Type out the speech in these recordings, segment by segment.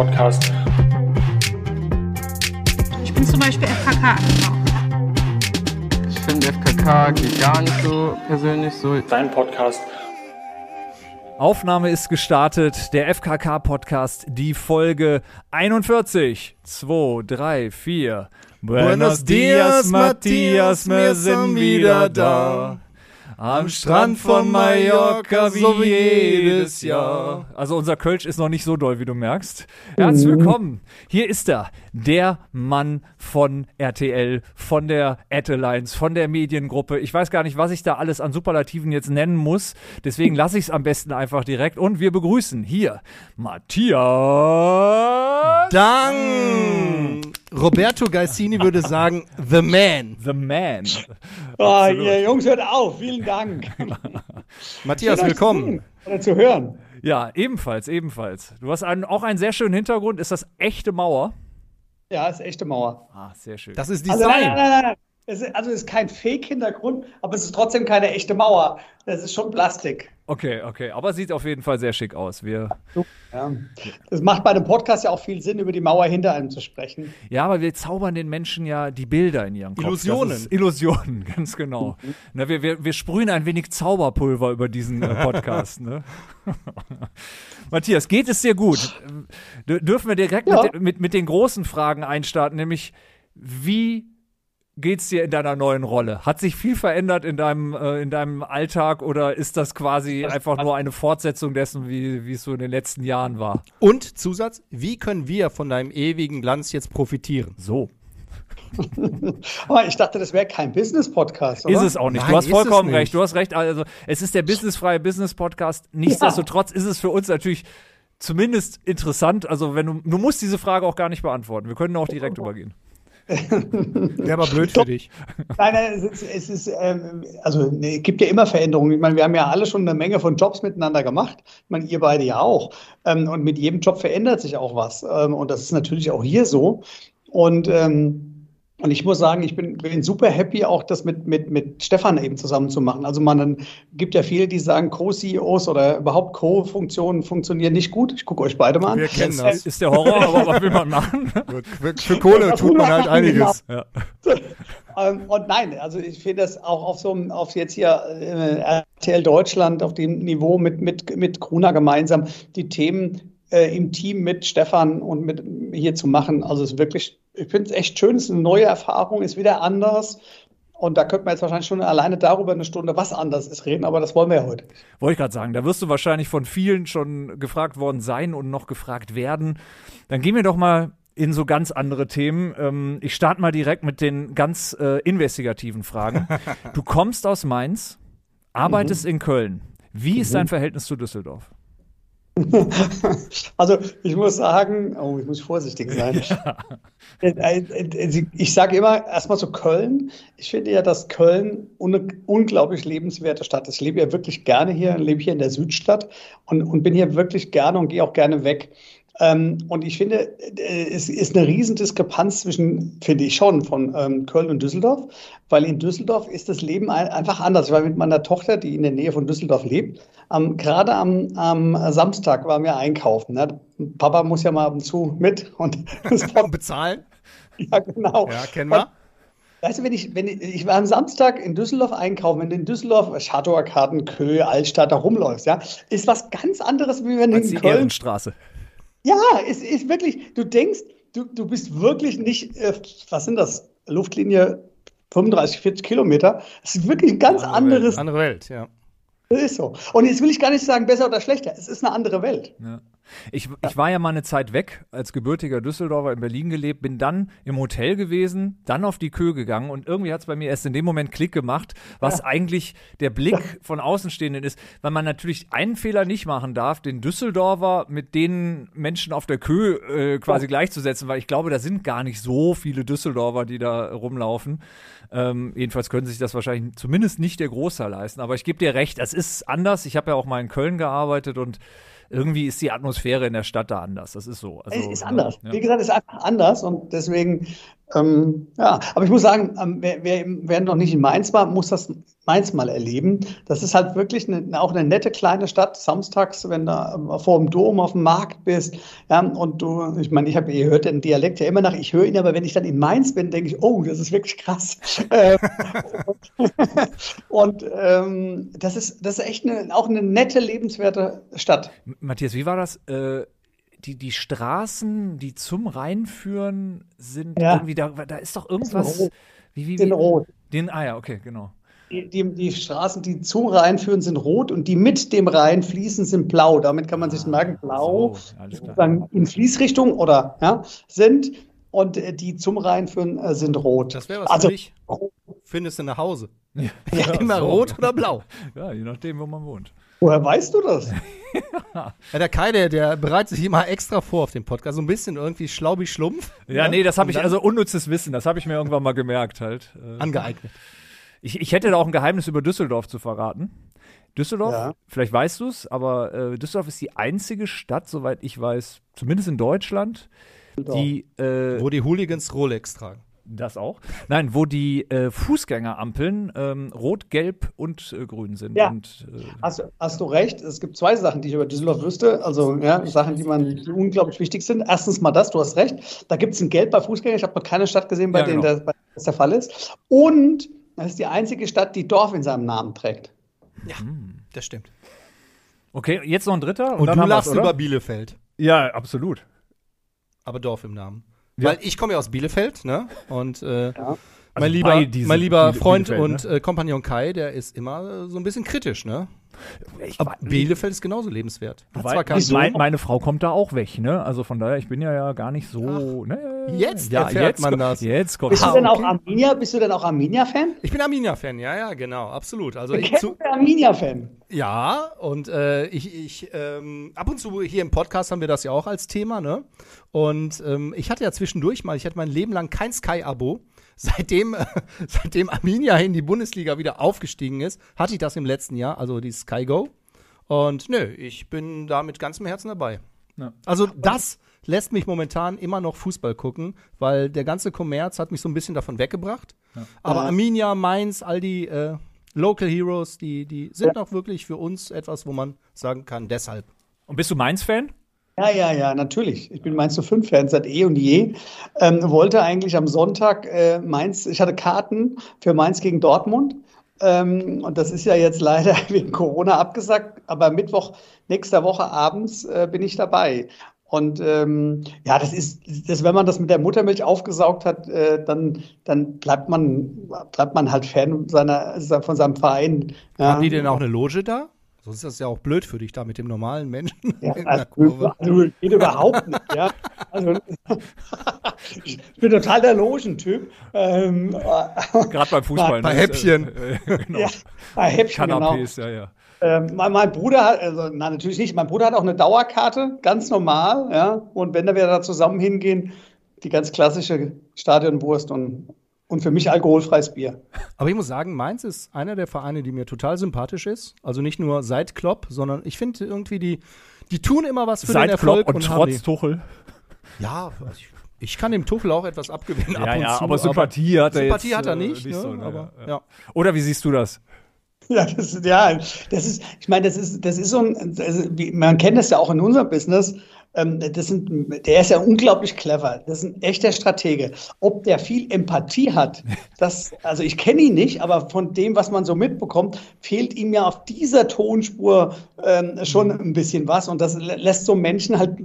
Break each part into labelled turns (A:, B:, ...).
A: Podcast.
B: Ich bin zum Beispiel FKK angekommen.
C: Ich finde FKK geht gar nicht so persönlich so.
A: Dein Podcast.
D: Aufnahme ist gestartet, der FKK-Podcast, die Folge 41. 2, 3, 4.
E: Buenos dias, Matthias, wir sind wieder da.
D: Am Strand von Mallorca wie jedes Jahr. Also unser Kölsch ist noch nicht so doll, wie du merkst. Herzlich willkommen. Hier ist er, der Mann von RTL, von der Atlines, von der Mediengruppe. Ich weiß gar nicht, was ich da alles an Superlativen jetzt nennen muss. Deswegen lasse ich es am besten einfach direkt. Und wir begrüßen hier Matthias.
E: Dann Roberto Gaisini würde sagen, The Man.
D: The Man.
F: Oh, ihr Jungs, hört auf. Vielen Dank.
E: Matthias, willkommen.
F: Oder zu hören.
D: Ja, ebenfalls, ebenfalls. Du hast einen, auch einen sehr schönen Hintergrund. Ist das echte Mauer?
F: Ja, ist echte Mauer.
D: Ah, sehr schön.
E: Das ist
F: Also, nein,
E: Design.
F: nein, nein, nein. Es ist, also es ist kein Fake-Hintergrund, aber es ist trotzdem keine echte Mauer. Das ist schon Plastik.
D: Okay, okay. Aber sieht auf jeden Fall sehr schick aus. Wir,
F: Ja. Das macht bei einem Podcast ja auch viel Sinn, über die Mauer hinter einem zu sprechen.
D: ja, aber wir zaubern den Menschen ja die Bilder in ihren Kopf.
E: Illusionen.
D: Illusionen, ganz genau. Na, wir, wir, wir sprühen ein wenig Zauberpulver über diesen äh, Podcast. ne? Matthias, geht es dir gut? D dürfen wir direkt
F: Ja.
D: mit, mit, mit den großen Fragen einstarten, nämlich wie geht's dir in deiner neuen Rolle? Hat sich viel verändert in deinem, äh, in deinem Alltag oder ist das quasi einfach nur eine Fortsetzung dessen, wie, wie es so in den letzten Jahren war?
E: Und Zusatz, wie können wir von deinem ewigen Glanz jetzt profitieren?
D: So.
F: Aber ich dachte, das wäre kein Business-Podcast.
D: Ist es auch nicht.
E: Nein,
D: du hast vollkommen recht. Du hast recht. Also, es ist der businessfreie Business-Podcast. Nichtsdestotrotz ist es für uns natürlich zumindest interessant. Also, wenn du, du musst diese Frage auch gar nicht beantworten. Wir können auch direkt übergehen.
E: Wäre aber blöd für dich.
F: Nein, nein, es ist, es ist ähm, also nee, es gibt ja immer Veränderungen. Ich meine, wir haben ja alle schon eine Menge von Jobs miteinander gemacht. Ich meine, ihr beide ja auch. Ähm, und mit jedem Job verändert sich auch was. Ähm, und das ist natürlich auch hier so. Und ähm, und ich muss sagen, ich bin, bin super happy, auch das mit, mit, mit Stefan eben zusammen zu machen. Also man dann gibt ja viele, die sagen, Co-CEOs oder überhaupt Co-Funktionen funktionieren nicht gut. Ich gucke euch beide mal an.
E: Wir kennen das.
D: Ist der Horror, aber was will man machen?
E: Für, für Kohle tut man halt einiges.
D: Ja.
F: Ähm, und nein, also ich finde das auch auf so einem, auf jetzt hier äh, RTL Deutschland, auf dem Niveau mit, mit, mit Kruna gemeinsam, die Themen äh, im Team mit Stefan und mit hier zu machen. Also es ist wirklich, ich finde es echt schön, es ist eine neue Erfahrung, ist wieder anders. Und da könnte man jetzt wahrscheinlich schon alleine darüber eine Stunde, was anders ist, reden, aber das wollen wir ja heute.
D: Wollte ich gerade sagen, da wirst du wahrscheinlich von vielen schon gefragt worden sein und noch gefragt werden. Dann gehen wir doch mal in so ganz andere Themen. Ähm, ich starte mal direkt mit den ganz äh, investigativen Fragen. Du kommst aus Mainz, arbeitest in Köln. Wie ist dein Verhältnis zu Düsseldorf?
F: Also ich muss sagen, oh, ich muss vorsichtig sein. Äh, äh, Ich sage immer erstmal zu Köln. Ich finde ja, dass Köln eine unglaublich lebenswerte Stadt ist. Ich lebe ja wirklich gerne hier, lebe hier in der Südstadt und, und bin hier wirklich gerne und gehe auch gerne weg. Ähm, und ich finde, äh, es ist eine Riesendiskrepanz zwischen, finde ich schon, von ähm, Köln und Düsseldorf, weil in Düsseldorf ist das Leben ein, einfach anders. Ich war mit meiner Tochter, die in der Nähe von Düsseldorf lebt, am, gerade am, am Samstag waren wir einkaufen. Ne? Papa muss ja mal ab und zu mit und
E: Bezahlen?
F: ja, genau.
E: Ja, kennen wir.
F: Weißt du, wenn ich, wenn ich, ich war am Samstag in Düsseldorf einkaufen, wenn du in Düsseldorf, Schadauer Karten, Köhe, Altstadt da rumläufst, ja, ist was ganz anderes, wie wenn du
D: Als die
F: in Köln
D: Ehrenstraße.
F: Ja, es ist wirklich, du denkst, du, du bist wirklich nicht, äh, was sind das? Luftlinie 35, 40 Kilometer. Es ist wirklich ein ganz anderes.
E: Andere Welt, ja.
F: Das ist so. Und jetzt will ich gar nicht sagen, besser oder schlechter. Es ist eine andere Welt.
D: Ja. Ich, ich war ja mal eine Zeit weg, als gebürtiger Düsseldorfer in Berlin gelebt, bin dann im Hotel gewesen, dann auf die Kö gegangen und irgendwie hat es bei mir erst in dem Moment Klick gemacht, was eigentlich der Blick von Außenstehenden ist, weil man natürlich einen Fehler nicht machen darf, den Düsseldorfer mit den Menschen auf der Kö äh, quasi gleichzusetzen, weil ich glaube, da sind gar nicht so viele Düsseldorfer, die da rumlaufen. Ähm, jedenfalls können sich das wahrscheinlich zumindest nicht der Großteil leisten. Aber ich gebe dir recht, es ist anders. Ich habe ja auch mal in Köln gearbeitet und irgendwie ist die Atmosphäre in der Stadt da anders. Das ist so. Also,
F: Es ist anders.
D: Ja.
F: Wie gesagt, es ist einfach anders und deswegen Ähm, ja, aber ich muss sagen, ähm, wer, wer, wer, noch nicht in Mainz war, muss das Mainz mal erleben. Das ist halt wirklich eine, auch eine nette kleine Stadt. Samstags, wenn du ähm, vor dem Dom auf dem Markt bist, ja, und du, ich meine, ich habe, ihr hört den Dialekt ja immer nach, ich höre ihn, aber wenn ich dann in Mainz bin, denke ich, oh, das ist wirklich krass. Ähm, und, ähm, das ist, das ist echt eine, auch eine nette, lebenswerte Stadt.
D: Matthias, wie war das? Äh die, die Straßen, die zum Rhein führen, sind ja. irgendwie, da, da ist doch irgendwas.
F: Wie, wie, wie, den rot.
D: Den, ah ja, okay, genau.
F: Die, die, die, Straßen, die zum Rhein führen, sind rot und die mit dem Rhein fließen, sind blau. Damit kann man sich ah, merken, blau so, in Fließrichtung oder ja, sind und äh, die zum Rhein führen, äh, sind rot.
E: Das wäre was also, für dich. Findest du nach Hause? Ja, ja, immer so. rot oder blau?
D: Ja, je nachdem, wo man wohnt.
F: Woher weißt du das?
E: ja, der Kai, der, der bereitet sich immer extra vor auf dem Podcast. So ein bisschen irgendwie schlaubig schlumpf.
D: Ja, nee, das habe ich, also unnützes Wissen, das habe ich mir irgendwann mal gemerkt halt.
E: Äh, Angeeignet.
D: Ich, ich hätte da auch ein Geheimnis über Düsseldorf zu verraten. Düsseldorf, ja. vielleicht weißt du es, aber äh, Düsseldorf ist die einzige Stadt, soweit ich weiß, zumindest in Deutschland, die. Äh,
E: Wo die Hooligans Rolex tragen.
D: Das auch. Nein, wo die äh, Fußgängerampeln ähm, rot, gelb und äh, grün sind.
F: Ja.
D: Und,
F: äh, hast, hast, du recht. Es gibt zwei Sachen, die ich über Düsseldorf wüsste. Also ja, Sachen, die man die unglaublich wichtig sind. Erstens mal das, du hast recht. Da gibt es ein Gelb bei Fußgängern. Ich habe noch keine Stadt gesehen, bei ja, denen genau. das der Fall ist. Und das ist die einzige Stadt, die Dorf in seinem Namen trägt.
E: Ja, hm. das stimmt.
D: Okay, jetzt noch ein dritter.
E: Und, und du lachst über Bielefeld.
D: Ja, absolut.
E: Aber Dorf im Namen. Weil ich komme ja aus Bielefeld, ne? Und äh, ja. mein also lieber, mein lieber Freund Bielefeld, und äh, Kompagnon Kai, der ist immer so ein bisschen kritisch, ne? Ich, Aber Bielefeld ist genauso lebenswert.
D: Weiß, mein, meine Frau kommt da auch weg, ne? Also von daher, ich bin ja, ja gar nicht so. Ne?
E: Jetzt ja, erfährt jetzt man das.
D: Jetzt kommt
F: bist, du denn auch Arminia, bist du denn auch Arminia-Fan?
E: Ich bin Arminia-Fan, ja, ja, genau, absolut. Also
F: ich zu Arminia-Fan.
E: Ja, und äh, ich, ich ähm, ab und zu hier im Podcast haben wir das ja auch als Thema, ne? Und ähm, ich hatte ja zwischendurch mal, ich hatte mein Leben lang kein Sky-Abo seitdem, äh, seitdem Arminia in die Bundesliga wieder aufgestiegen ist, hatte ich das im letzten Jahr, also die Sky Go. Und nö, ich bin da mit ganzem Herzen dabei. Ja. Also das lässt mich momentan immer noch Fußball gucken, weil der ganze Kommerz hat mich so ein bisschen davon weggebracht. Ja. Aber Arminia, Mainz, all die äh, Local Heroes, die, die sind ja. auch wirklich für uns etwas, wo man sagen kann, deshalb.
D: Und bist du Mainz-Fan?
F: Ja, ja, ja, natürlich. Ich bin Mainz zu 5 Fan seit eh und je. Ähm, wollte eigentlich am Sonntag äh, Mainz, ich hatte Karten für Mainz gegen Dortmund. Ähm, und das ist ja jetzt leider wegen Corona abgesagt. Aber Mittwoch nächster Woche abends äh, bin ich dabei. Und ähm, ja, das ist, das, wenn man das mit der Muttermilch aufgesaugt hat, äh, dann, dann bleibt man, bleibt man halt Fan seiner, von seinem Verein.
E: Ja. Haben die denn auch eine Loge da? Sonst ist das ja auch blöd für dich da mit dem normalen Menschen
F: ja, in der Kurve. Also, geht überhaupt nicht, ja. Also, ich bin total der Logentyp. Ähm,
D: Gerade beim Fußball.
E: Bei ne? Häppchen.
F: Äh, äh, genau. ja, bei Häppchen, Kanapés, genau. ja, ja. Ähm, mein, mein, Bruder hat, also nein, natürlich nicht, mein Bruder hat auch eine Dauerkarte, ganz normal, ja. Und wenn wir da zusammen hingehen, die ganz klassische Stadionwurst und und für mich alkoholfreies Bier.
E: Aber ich muss sagen, Mainz ist einer der Vereine, die mir total sympathisch ist. Also nicht nur seit Klopp, sondern ich finde irgendwie, die, die tun immer was für seit den Erfolg.
D: Klopp und, und trotz Tuchel.
E: Ja, also ich, ich, kann dem Tuchel auch etwas abgewinnen.
D: Ja, ab ja, zu, aber Sympathie aber hat er
E: Sympathie
D: jetzt,
E: hat er nicht. nicht
D: ne?
E: so,
D: aber, ja. Ja. Oder wie siehst du das?
F: Ja, das, ja, das ist, ich meine, das ist, das ist so ein, also, man kennt das ja auch in unserem Business. Ähm, das sind, der ist ja unglaublich clever. Das ist ein echter Stratege. Ob der viel Empathie hat, das, also ich kenne ihn nicht, aber von dem, was man so mitbekommt, fehlt ihm ja auf dieser Tonspur ähm, schon ein bisschen was. Und das lässt so Menschen halt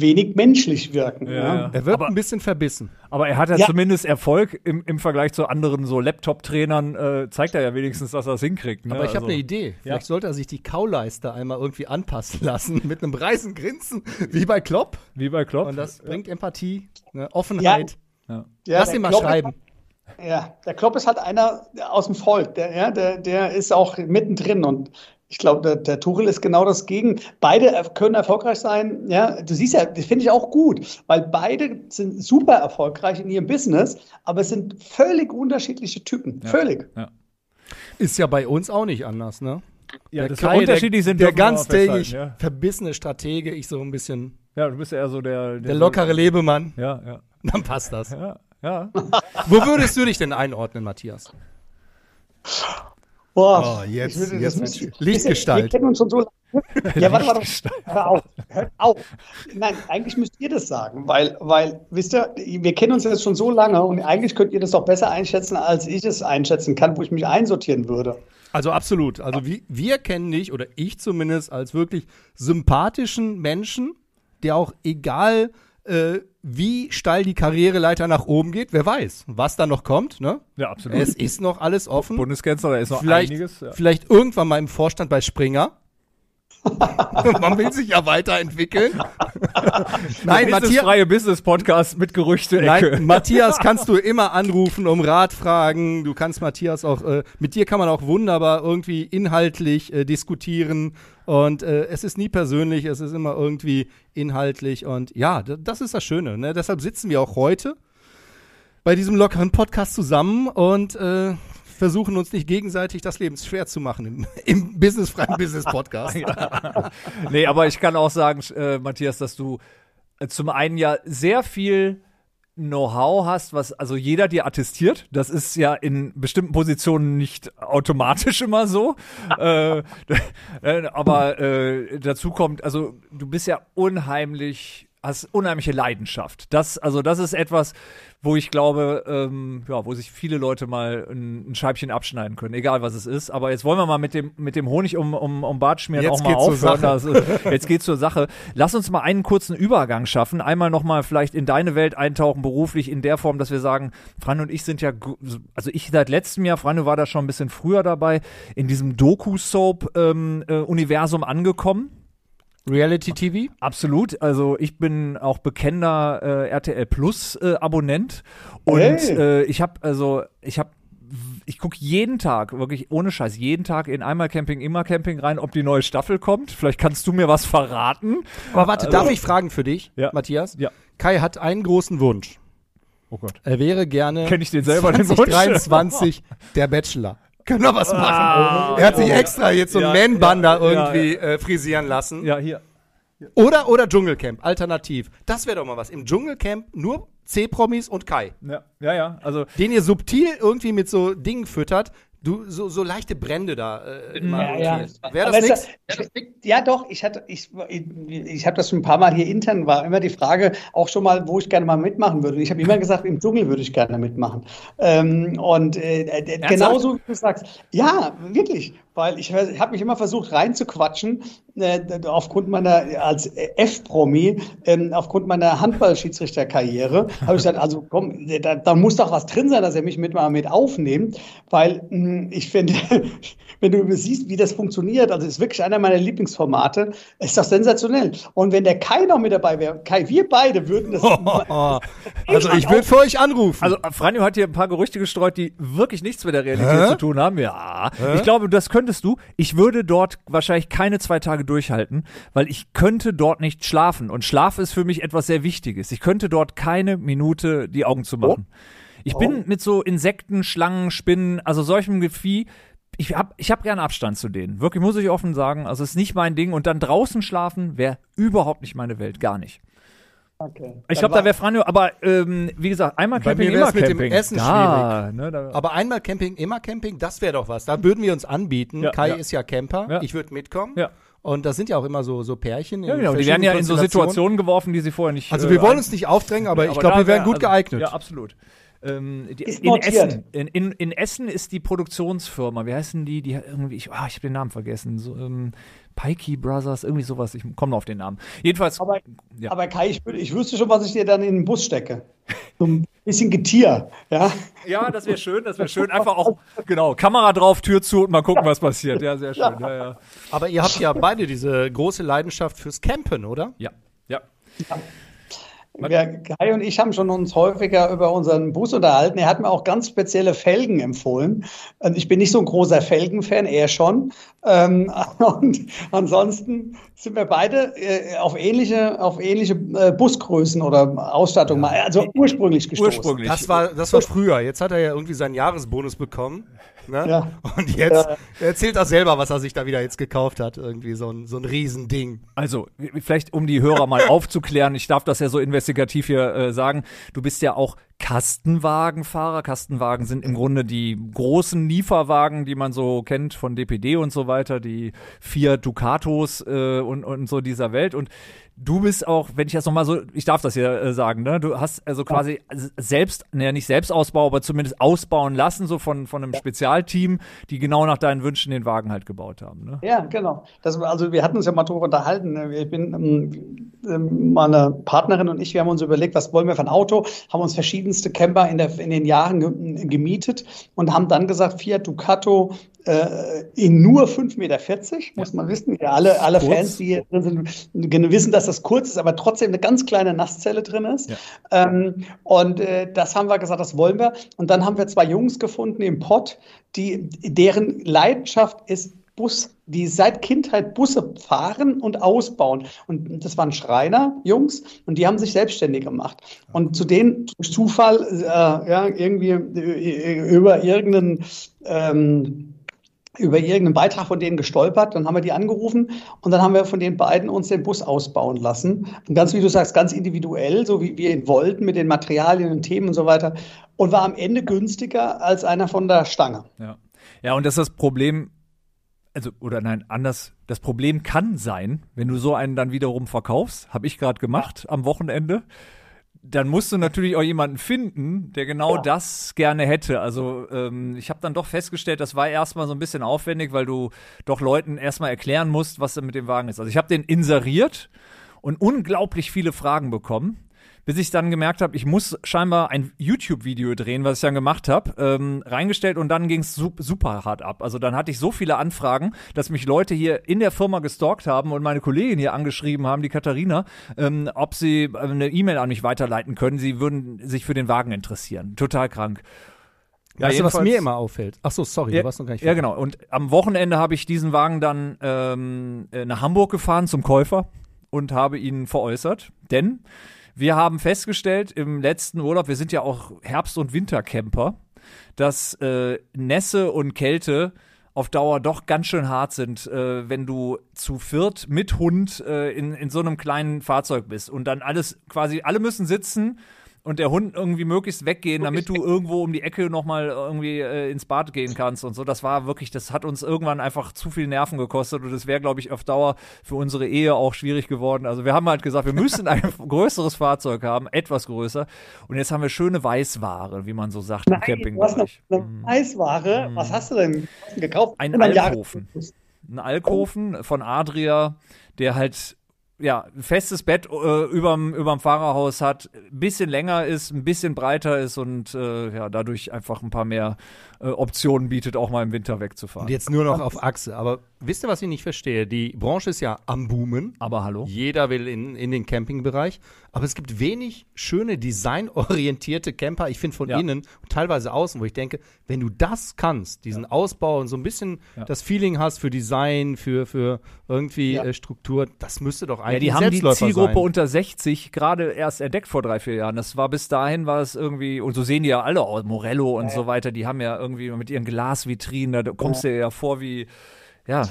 F: wenig menschlich wirken. Ja,
E: ja. Er wird aber, ein bisschen verbissen.
D: Aber er hat ja, ja. zumindest Erfolg im, im Vergleich zu anderen so Laptop-Trainern, äh, zeigt er ja wenigstens, dass er es hinkriegt. Ne?
E: Aber ich habe also, eine Idee. Vielleicht sollte er sich die Kauleiste einmal irgendwie anpassen lassen mit einem breiten Grinsen, wie bei Klopp.
D: Wie bei Klopp.
E: Und das bringt Empathie, ne? Offenheit. Lass ihn mal
F: Klopp
E: schreiben.
F: Ja, der Klopp ist halt einer aus dem Volk, der, ja, der, der ist auch mittendrin und ich glaube, der, der Tuchel ist genau das Gegen. Beide können erfolgreich sein. Ja, du siehst ja, das finde ich auch gut, weil beide sind super erfolgreich in ihrem Business, aber es sind völlig unterschiedliche Typen. Ja. Völlig. Ja.
E: Ist ja bei uns auch nicht anders, ne?
D: Ja, der das Kai, unterschiedlich
E: der, sind der ganztägig ja. verbissene Stratege, ich so ein bisschen.
D: Ja, du bist ja eher so der.
E: Der, der lockere Lebemann.
D: Ja, ja.
E: Dann passt das.
D: Ja. Ja.
E: Wo würdest du dich denn einordnen, Matthias?
F: Boah,
E: Oh, jetzt-
F: ich würde-
E: jetzt
F: das
E: Lichtgestalt.
F: Wir kennen uns schon so lange. Ja, warte.
D: Lichtgestalt.
F: Hör auf. Hört auf. Nein, eigentlich müsst ihr das sagen, weil, weil, wisst ihr, wir kennen uns jetzt schon so lange und eigentlich könnt ihr das doch besser einschätzen, als ich es einschätzen kann, wo ich mich einsortieren würde.
E: Also absolut. Also wir, wir kennen dich, oder ich zumindest, als wirklich sympathischen Menschen, der auch egal äh, wie steil die Karriereleiter nach oben geht, wer weiß, was da noch kommt, ne?
D: Ja, absolut.
E: Es ist noch alles offen.
D: Bundeskanzler, da ist noch
E: vielleicht,
D: einiges. Ja.
E: vielleicht irgendwann mal im Vorstand bei Springer. Man will sich ja weiterentwickeln. Nein, Matthias,
D: freie Business Podcast mit Gerüchte.
E: Nein, Matthias kannst du immer anrufen, um Rat fragen. Du kannst Matthias auch, äh, mit dir kann man auch wunderbar irgendwie inhaltlich äh, diskutieren. Und äh, es ist nie persönlich, es ist immer irgendwie inhaltlich. Und ja, das ist das Schöne. Ne? Deshalb sitzen wir auch heute bei diesem lockeren Podcast zusammen und äh, versuchen uns nicht gegenseitig das Leben schwer zu machen im, im businessfreien Business-Podcast.
D: Nee, aber ich kann auch sagen, äh, Matthias, dass du äh, zum einen ja sehr viel Know-how hast, was also jeder dir attestiert. Das ist ja in bestimmten Positionen nicht automatisch immer so. äh, äh, aber äh, dazu kommt, also du bist ja unheimlich, hast unheimliche Leidenschaft. Das, also das ist etwas, wo ich glaube, ähm, ja, wo sich viele Leute mal ein, ein Scheibchen abschneiden können, egal was es ist. Aber jetzt wollen wir mal mit dem, mit dem Honig um, um, um Bart schmieren
E: Jetzt
D: auch mal
E: geht's zur
D: aufhören. Ist- jetzt geht's zur Sache. Lass uns mal einen kurzen Übergang schaffen. Einmal nochmal vielleicht in deine Welt eintauchen, beruflich in der Form, dass wir sagen, Fran und ich sind ja, also ich seit letztem Jahr, Fran war da schon ein bisschen früher dabei, in diesem Doku-Soap-Universum angekommen.
E: Reality TV?
D: Absolut. Also ich bin auch bekennender äh, RTL Plus äh, Abonnent und
F: Hey.
D: äh, ich habe also ich habe ich gucke jeden Tag, wirklich ohne Scheiß, jeden Tag in einmal Camping, immer Camping rein, ob die neue Staffel kommt. Vielleicht kannst du mir was verraten.
E: Aber warte, darf ich fragen für dich,
D: Ja.
E: Matthias?
D: Ja.
E: Kai hat einen großen Wunsch.
D: Oh Gott.
E: Er wäre gerne
D: Kenn ich den selber, den Wunsch?
E: 2023 der Bachelor. Können wir was machen?
D: Ah.
E: er hat sich extra jetzt so einen Man-Bun da irgendwie Äh, frisieren lassen.
D: Ja, hier.
E: Oder, oder Dschungelcamp, alternativ. Das wäre doch mal was. Im Dschungelcamp nur C-Promis und Kai.
D: Ja, ja, ja. Also
E: Den ihr subtil irgendwie mit so Dingen füttert. Du, so, so leichte Brände da. Äh, immer
F: Ja, ja.
E: Wäre das nichts?
F: ja, doch, ich hatte, ich, ich, habe das schon ein paar Mal hier intern, war immer die Frage, auch schon mal, wo ich gerne mal mitmachen würde. Ich habe immer gesagt, im Dschungel würde ich gerne mitmachen. Ähm, und äh, äh, genauso wie du sagst, ja, wirklich, weil ich, ich habe mich immer versucht reinzuquatschen, äh, aufgrund meiner, als F-Promi, ähm, aufgrund meiner Handballschiedsrichterkarriere, habe ich gesagt, also komm, da, da muss doch was drin sein, dass er mich mit mal mit aufnimmt, weil mh, ich finde, wenn du siehst, wie das funktioniert, also ist wirklich einer meiner Lieblingsformate, ist das sensationell. Und wenn der Kai noch mit dabei wäre, Kai, wir beide würden das.
E: Oh, also ich würde für euch anrufen.
D: Also Franjo hat hier ein paar Gerüchte gestreut, die wirklich nichts mit der Realität
E: Hä?
D: zu tun haben. Ja, ich glaube, das könntest du. Ich würde dort wahrscheinlich keine zwei Tage durchhalten, weil ich könnte dort nicht schlafen. Und Schlaf ist für mich etwas sehr Wichtiges. Ich könnte dort keine Minute die Augen zu machen. Ich bin mit so Insekten, Schlangen, Spinnen, also solchem Gevieh. Ich hab, ich hab gerne Abstand zu denen. Wirklich, muss ich offen sagen. Also es ist nicht mein Ding. Und dann draußen schlafen wäre überhaupt nicht meine Welt. Gar nicht.
F: Okay.
D: Ich glaube, da wäre Franjo, aber ähm, wie gesagt, einmal Camping, immer
E: mit dem
D: Camping.
E: Essen
D: da, ne, da,
E: Aber einmal Camping, immer Camping, das wäre doch was. Da würden wir uns anbieten.
D: Ja,
E: Kai
D: ja.
E: ist ja Camper.
D: Ja.
E: Ich würde mitkommen.
D: Ja.
E: Und das sind ja auch immer so, so Pärchen.
D: ja,
E: in
D: genau. Die werden ja in so. Situationen geworfen, die sie vorher nicht.
E: Also
D: äh,
E: wir wollen
D: ein-
E: uns nicht aufdrängen, aber
D: Ja,
E: ich glaube, wir wären
D: wär-
E: gut
D: also,
E: geeignet.
D: Ja, absolut. Ähm, die,
F: Ist
D: in. Essen, in, in, in Essen ist die Produktionsfirma, wie heißen die? Die irgendwie, ich, ah, ich habe den Namen vergessen. So, ähm, Pikey Brothers, irgendwie sowas. Ich komme noch auf den Namen. Jedenfalls,
F: Aber,
D: Ja.
F: aber Kai, ich, ich wüsste schon, was ich dir dann in den Bus stecke. So ein bisschen Getier, ja.
D: ja, das wäre schön, das wäre schön. Einfach auch, genau, Kamera drauf, Tür zu und mal gucken, was passiert. Ja, sehr schön. Ja, ja.
E: Aber ihr habt ja beide diese große Leidenschaft fürs Campen, oder?
D: Ja, ja.
F: Wir, Kai und ich haben schon uns häufiger über unseren Bus unterhalten. Er hat mir auch ganz spezielle Felgen empfohlen. Ich bin nicht so ein großer Felgen-Fan, er schon. Ähm, und ansonsten sind wir beide äh, auf ähnliche, auf ähnliche äh, Busgrößen oder Ausstattung mal, also ursprünglich gestoßen.
D: Ursprünglich.
E: Das war, das war früher. Jetzt hat er ja irgendwie seinen Jahresbonus bekommen. Ne?
F: Ja.
E: Und jetzt erzählt er selber, was er sich da wieder jetzt gekauft hat. Irgendwie so ein, so ein Riesending.
D: Also, vielleicht um die Hörer mal aufzuklären, ich darf das ja so investigativ hier äh, sagen, du bist ja auch Kastenwagenfahrer. Kastenwagen sind im Grunde die großen Lieferwagen, die man so kennt von DPD und so weiter, die Fiat Ducatos äh, und, und so dieser Welt. Und du bist auch, wenn ich das nochmal so, ich darf das hier äh, sagen, ne? Du hast also quasi selbst, naja, nicht Selbstausbau, aber zumindest ausbauen lassen, so von, von einem Spezialteam, die genau nach deinen Wünschen den Wagen halt gebaut haben. Ne?
F: Ja, genau. Das, also wir hatten uns ja mal darüber unterhalten. ne? Ich bin ähm, ähm, meine Partnerin und ich, wir haben uns überlegt, was wollen wir für ein Auto, haben uns verschiedenste Camper in, der, in den Jahren ge gemietet und haben dann gesagt, Fiat Ducato äh, in nur 5,40 Meter, muss man wissen. Ja, alle, alle
D: Kurz.
F: Fans, die hier drin sind, wissen, dass das kurz ist, aber trotzdem eine ganz kleine Nasszelle drin ist. Ähm, und äh, das haben wir gesagt, das wollen wir. Und dann haben wir zwei Jungs gefunden im Pott, die, deren Leidenschaft ist Bus, die seit Kindheit Busse fahren und ausbauen. Und das waren Schreiner, Jungs, und die haben sich selbstständig gemacht. Und zu denen durch Zufall, äh, ja, irgendwie äh, über irgendeinen, ähm, über irgendeinen Beitrag von denen gestolpert, dann haben wir die angerufen und dann haben wir von den beiden uns den Bus ausbauen lassen. Und ganz wie du sagst, ganz individuell, so wie wir ihn wollten, mit den Materialien und Themen und so weiter. Und war am Ende günstiger als einer von der Stange.
D: Ja. Ja, und das ist das Problem, also, oder nein, anders, das Problem kann sein, wenn du so einen dann wiederum verkaufst, habe ich gerade gemacht am Wochenende, dann musst du natürlich auch jemanden finden, der genau
F: Ja.
D: das gerne hätte. Also ähm, ich habe dann doch festgestellt, das war erstmal so ein bisschen aufwendig, weil du doch Leuten erstmal erklären musst, was da mit dem Wagen ist. Also ich habe den inseriert und unglaublich viele Fragen bekommen. Bis ich dann gemerkt habe, ich muss scheinbar ein YouTube-Video drehen, was ich dann gemacht habe, ähm, reingestellt und dann ging es super hart ab. Also dann hatte ich so viele Anfragen, dass mich Leute hier in der Firma gestalkt haben und meine Kollegin hier angeschrieben haben, die Katharina, ähm, ob sie äh, eine E-Mail an mich weiterleiten können. Sie würden sich für den Wagen interessieren. Total krank. Ja,
E: weißt du, was mir immer auffällt? Ach so, sorry,
D: ja,
E: du warst noch gar nicht
D: ja,
E: fertig.
D: genau. Und am Wochenende habe ich diesen Wagen dann ähm, äh, nach Hamburg gefahren zum Käufer und habe ihn veräußert. Denn wir haben festgestellt im letzten Urlaub, wir sind ja auch Herbst- und Wintercamper, dass äh, Nässe und Kälte auf Dauer doch ganz schön hart sind, äh, wenn du zu viert mit Hund äh, in, in so einem kleinen Fahrzeug bist und dann alles quasi, alle müssen sitzen und der Hund irgendwie möglichst weggehen, damit du irgendwo um die Ecke nochmal irgendwie äh, ins Bad gehen kannst und so. Das war wirklich, das hat uns irgendwann einfach zu viel Nerven gekostet und das wäre, glaube ich, auf Dauer für unsere Ehe auch schwierig geworden. Also wir haben halt gesagt, wir müssen ein größeres Fahrzeug haben, etwas größer. Und jetzt haben wir schöne Weißware, wie man so sagt im
F: du hast eine,
D: Campingbereich.
F: eine Eisware. Was hast du denn gekauft?
D: Ein Alkoven. Ein Alkoven von Adria, der halt ja, ein festes Bett äh, überm, überm Fahrerhaus hat, ein bisschen länger ist, ein bisschen breiter ist und äh, ja, dadurch einfach ein paar mehr äh, Optionen bietet, auch mal im Winter wegzufahren.
E: Und jetzt nur noch auf Achse. Aber wisst ihr, was ich nicht verstehe? Die Branche ist ja am Boomen.
D: Aber hallo?
E: Jeder will in, in den Campingbereich. Aber es gibt wenig schöne, designorientierte Camper, ich finde von
D: Ja.
E: innen und teilweise außen, wo ich denke, wenn du das kannst, diesen Ausbau und so ein bisschen
D: Ja.
E: das Feeling hast für Design, für, für irgendwie
F: Ja.
E: äh, Struktur, das müsste doch
D: Ja,
E: eigentlich
D: die
E: ein
D: haben die Zielgruppe
E: sein.
D: unter 60 gerade erst entdeckt vor drei, vier Jahren. Das war bis dahin war es irgendwie, und so sehen die ja alle aus, Morello und so weiter, die haben ja irgendwie mit ihren Glasvitrinen, da kommst du dir ja vor wie, ja,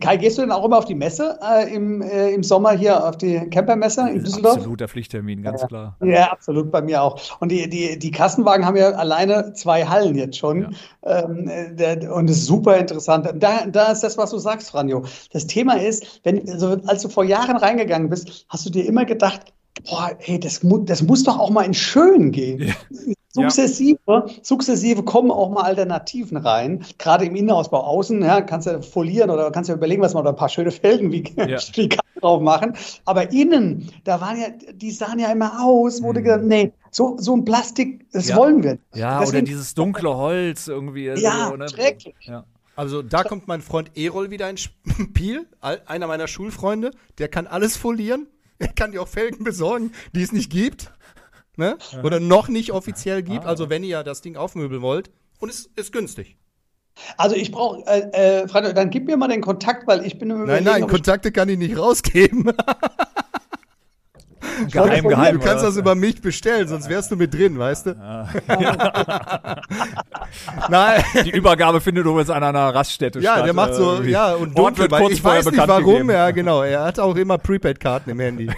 F: Kai, gehst du denn auch immer auf die Messe äh, im, äh, im Sommer hier auf die Campermesse in Düsseldorf?
D: absoluter Pflichttermin, ganz klar.
F: Ja, absolut, bei mir auch. Und die, die, die Kassenwagen haben ja alleine zwei Hallen jetzt schon. Ähm, äh, der, und das ist super interessant. Da, da ist das, was du sagst, Franjo. Das Thema ist, wenn, also, als du vor Jahren reingegangen bist, hast du dir immer gedacht, boah, hey, das, mu das muss doch auch mal in schön gehen. Sukzessive, sukzessive kommen auch mal Alternativen rein. Gerade im Innenausbau außen, ja, kannst du folieren oder kannst du überlegen, was man oder ein paar schöne Felgen wie,
D: Ja.
F: wie drauf machen. Aber innen, da waren ja, die sahen ja immer aus, wurde gesagt, nee, so, so ein Plastik, das
D: Mhm. Ja.
F: wollen wir.
D: Ja,
F: Deswegen-
D: oder dieses dunkle Holz irgendwie. also,
F: Ja,
D: ne?
F: schrecklich.
D: Ja.
E: Also da kommt mein Freund Erol wieder ins Spiel, einer meiner Schulfreunde, der kann alles folieren, er kann dir auch Felgen besorgen, die es nicht gibt, ne? oder noch nicht offiziell gibt,
D: Ah.
E: also wenn ihr das Ding aufmöbeln wollt und es ist günstig.
F: Also ich brauche, äh, äh, Franjo, dann gib mir mal den Kontakt, weil ich bin im
E: Nein, nein, Kontakte kann ich nicht rausgeben.
D: Geheim,
F: von
D: geheim.
E: Du kannst das über mich bestellen, sonst wärst du mit drin, weißt du? Nein,
D: Die Übergabe findet übrigens an einer Raststätte
E: ja,
D: statt.
E: der macht so,
D: äh,
E: ja, und
D: Ort
E: dunkel,
D: wird
E: weil
D: kurz
E: ich
D: vorher
E: weiß nicht
D: bekannt
E: warum,
D: gegeben.
E: ja, genau, er hat auch immer Prepaid-Karten im Handy.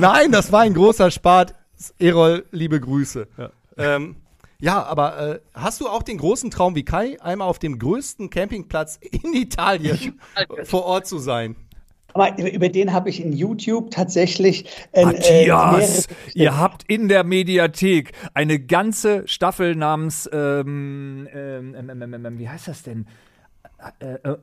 E: Nein, das war ein großer Spaß. Erol, liebe Grüße. Ja, ähm, ja aber äh, hast du auch den großen Traum wie Kai, einmal auf dem größten Campingplatz in Italien vor Ort zu sein?
F: Aber über den habe ich in YouTube tatsächlich. Äh,
D: Matthias, äh, ihr habt in der Mediathek eine ganze Staffel namens, ähm, ähm, ähm, ähm, ähm wie heißt das denn? Äh, äh,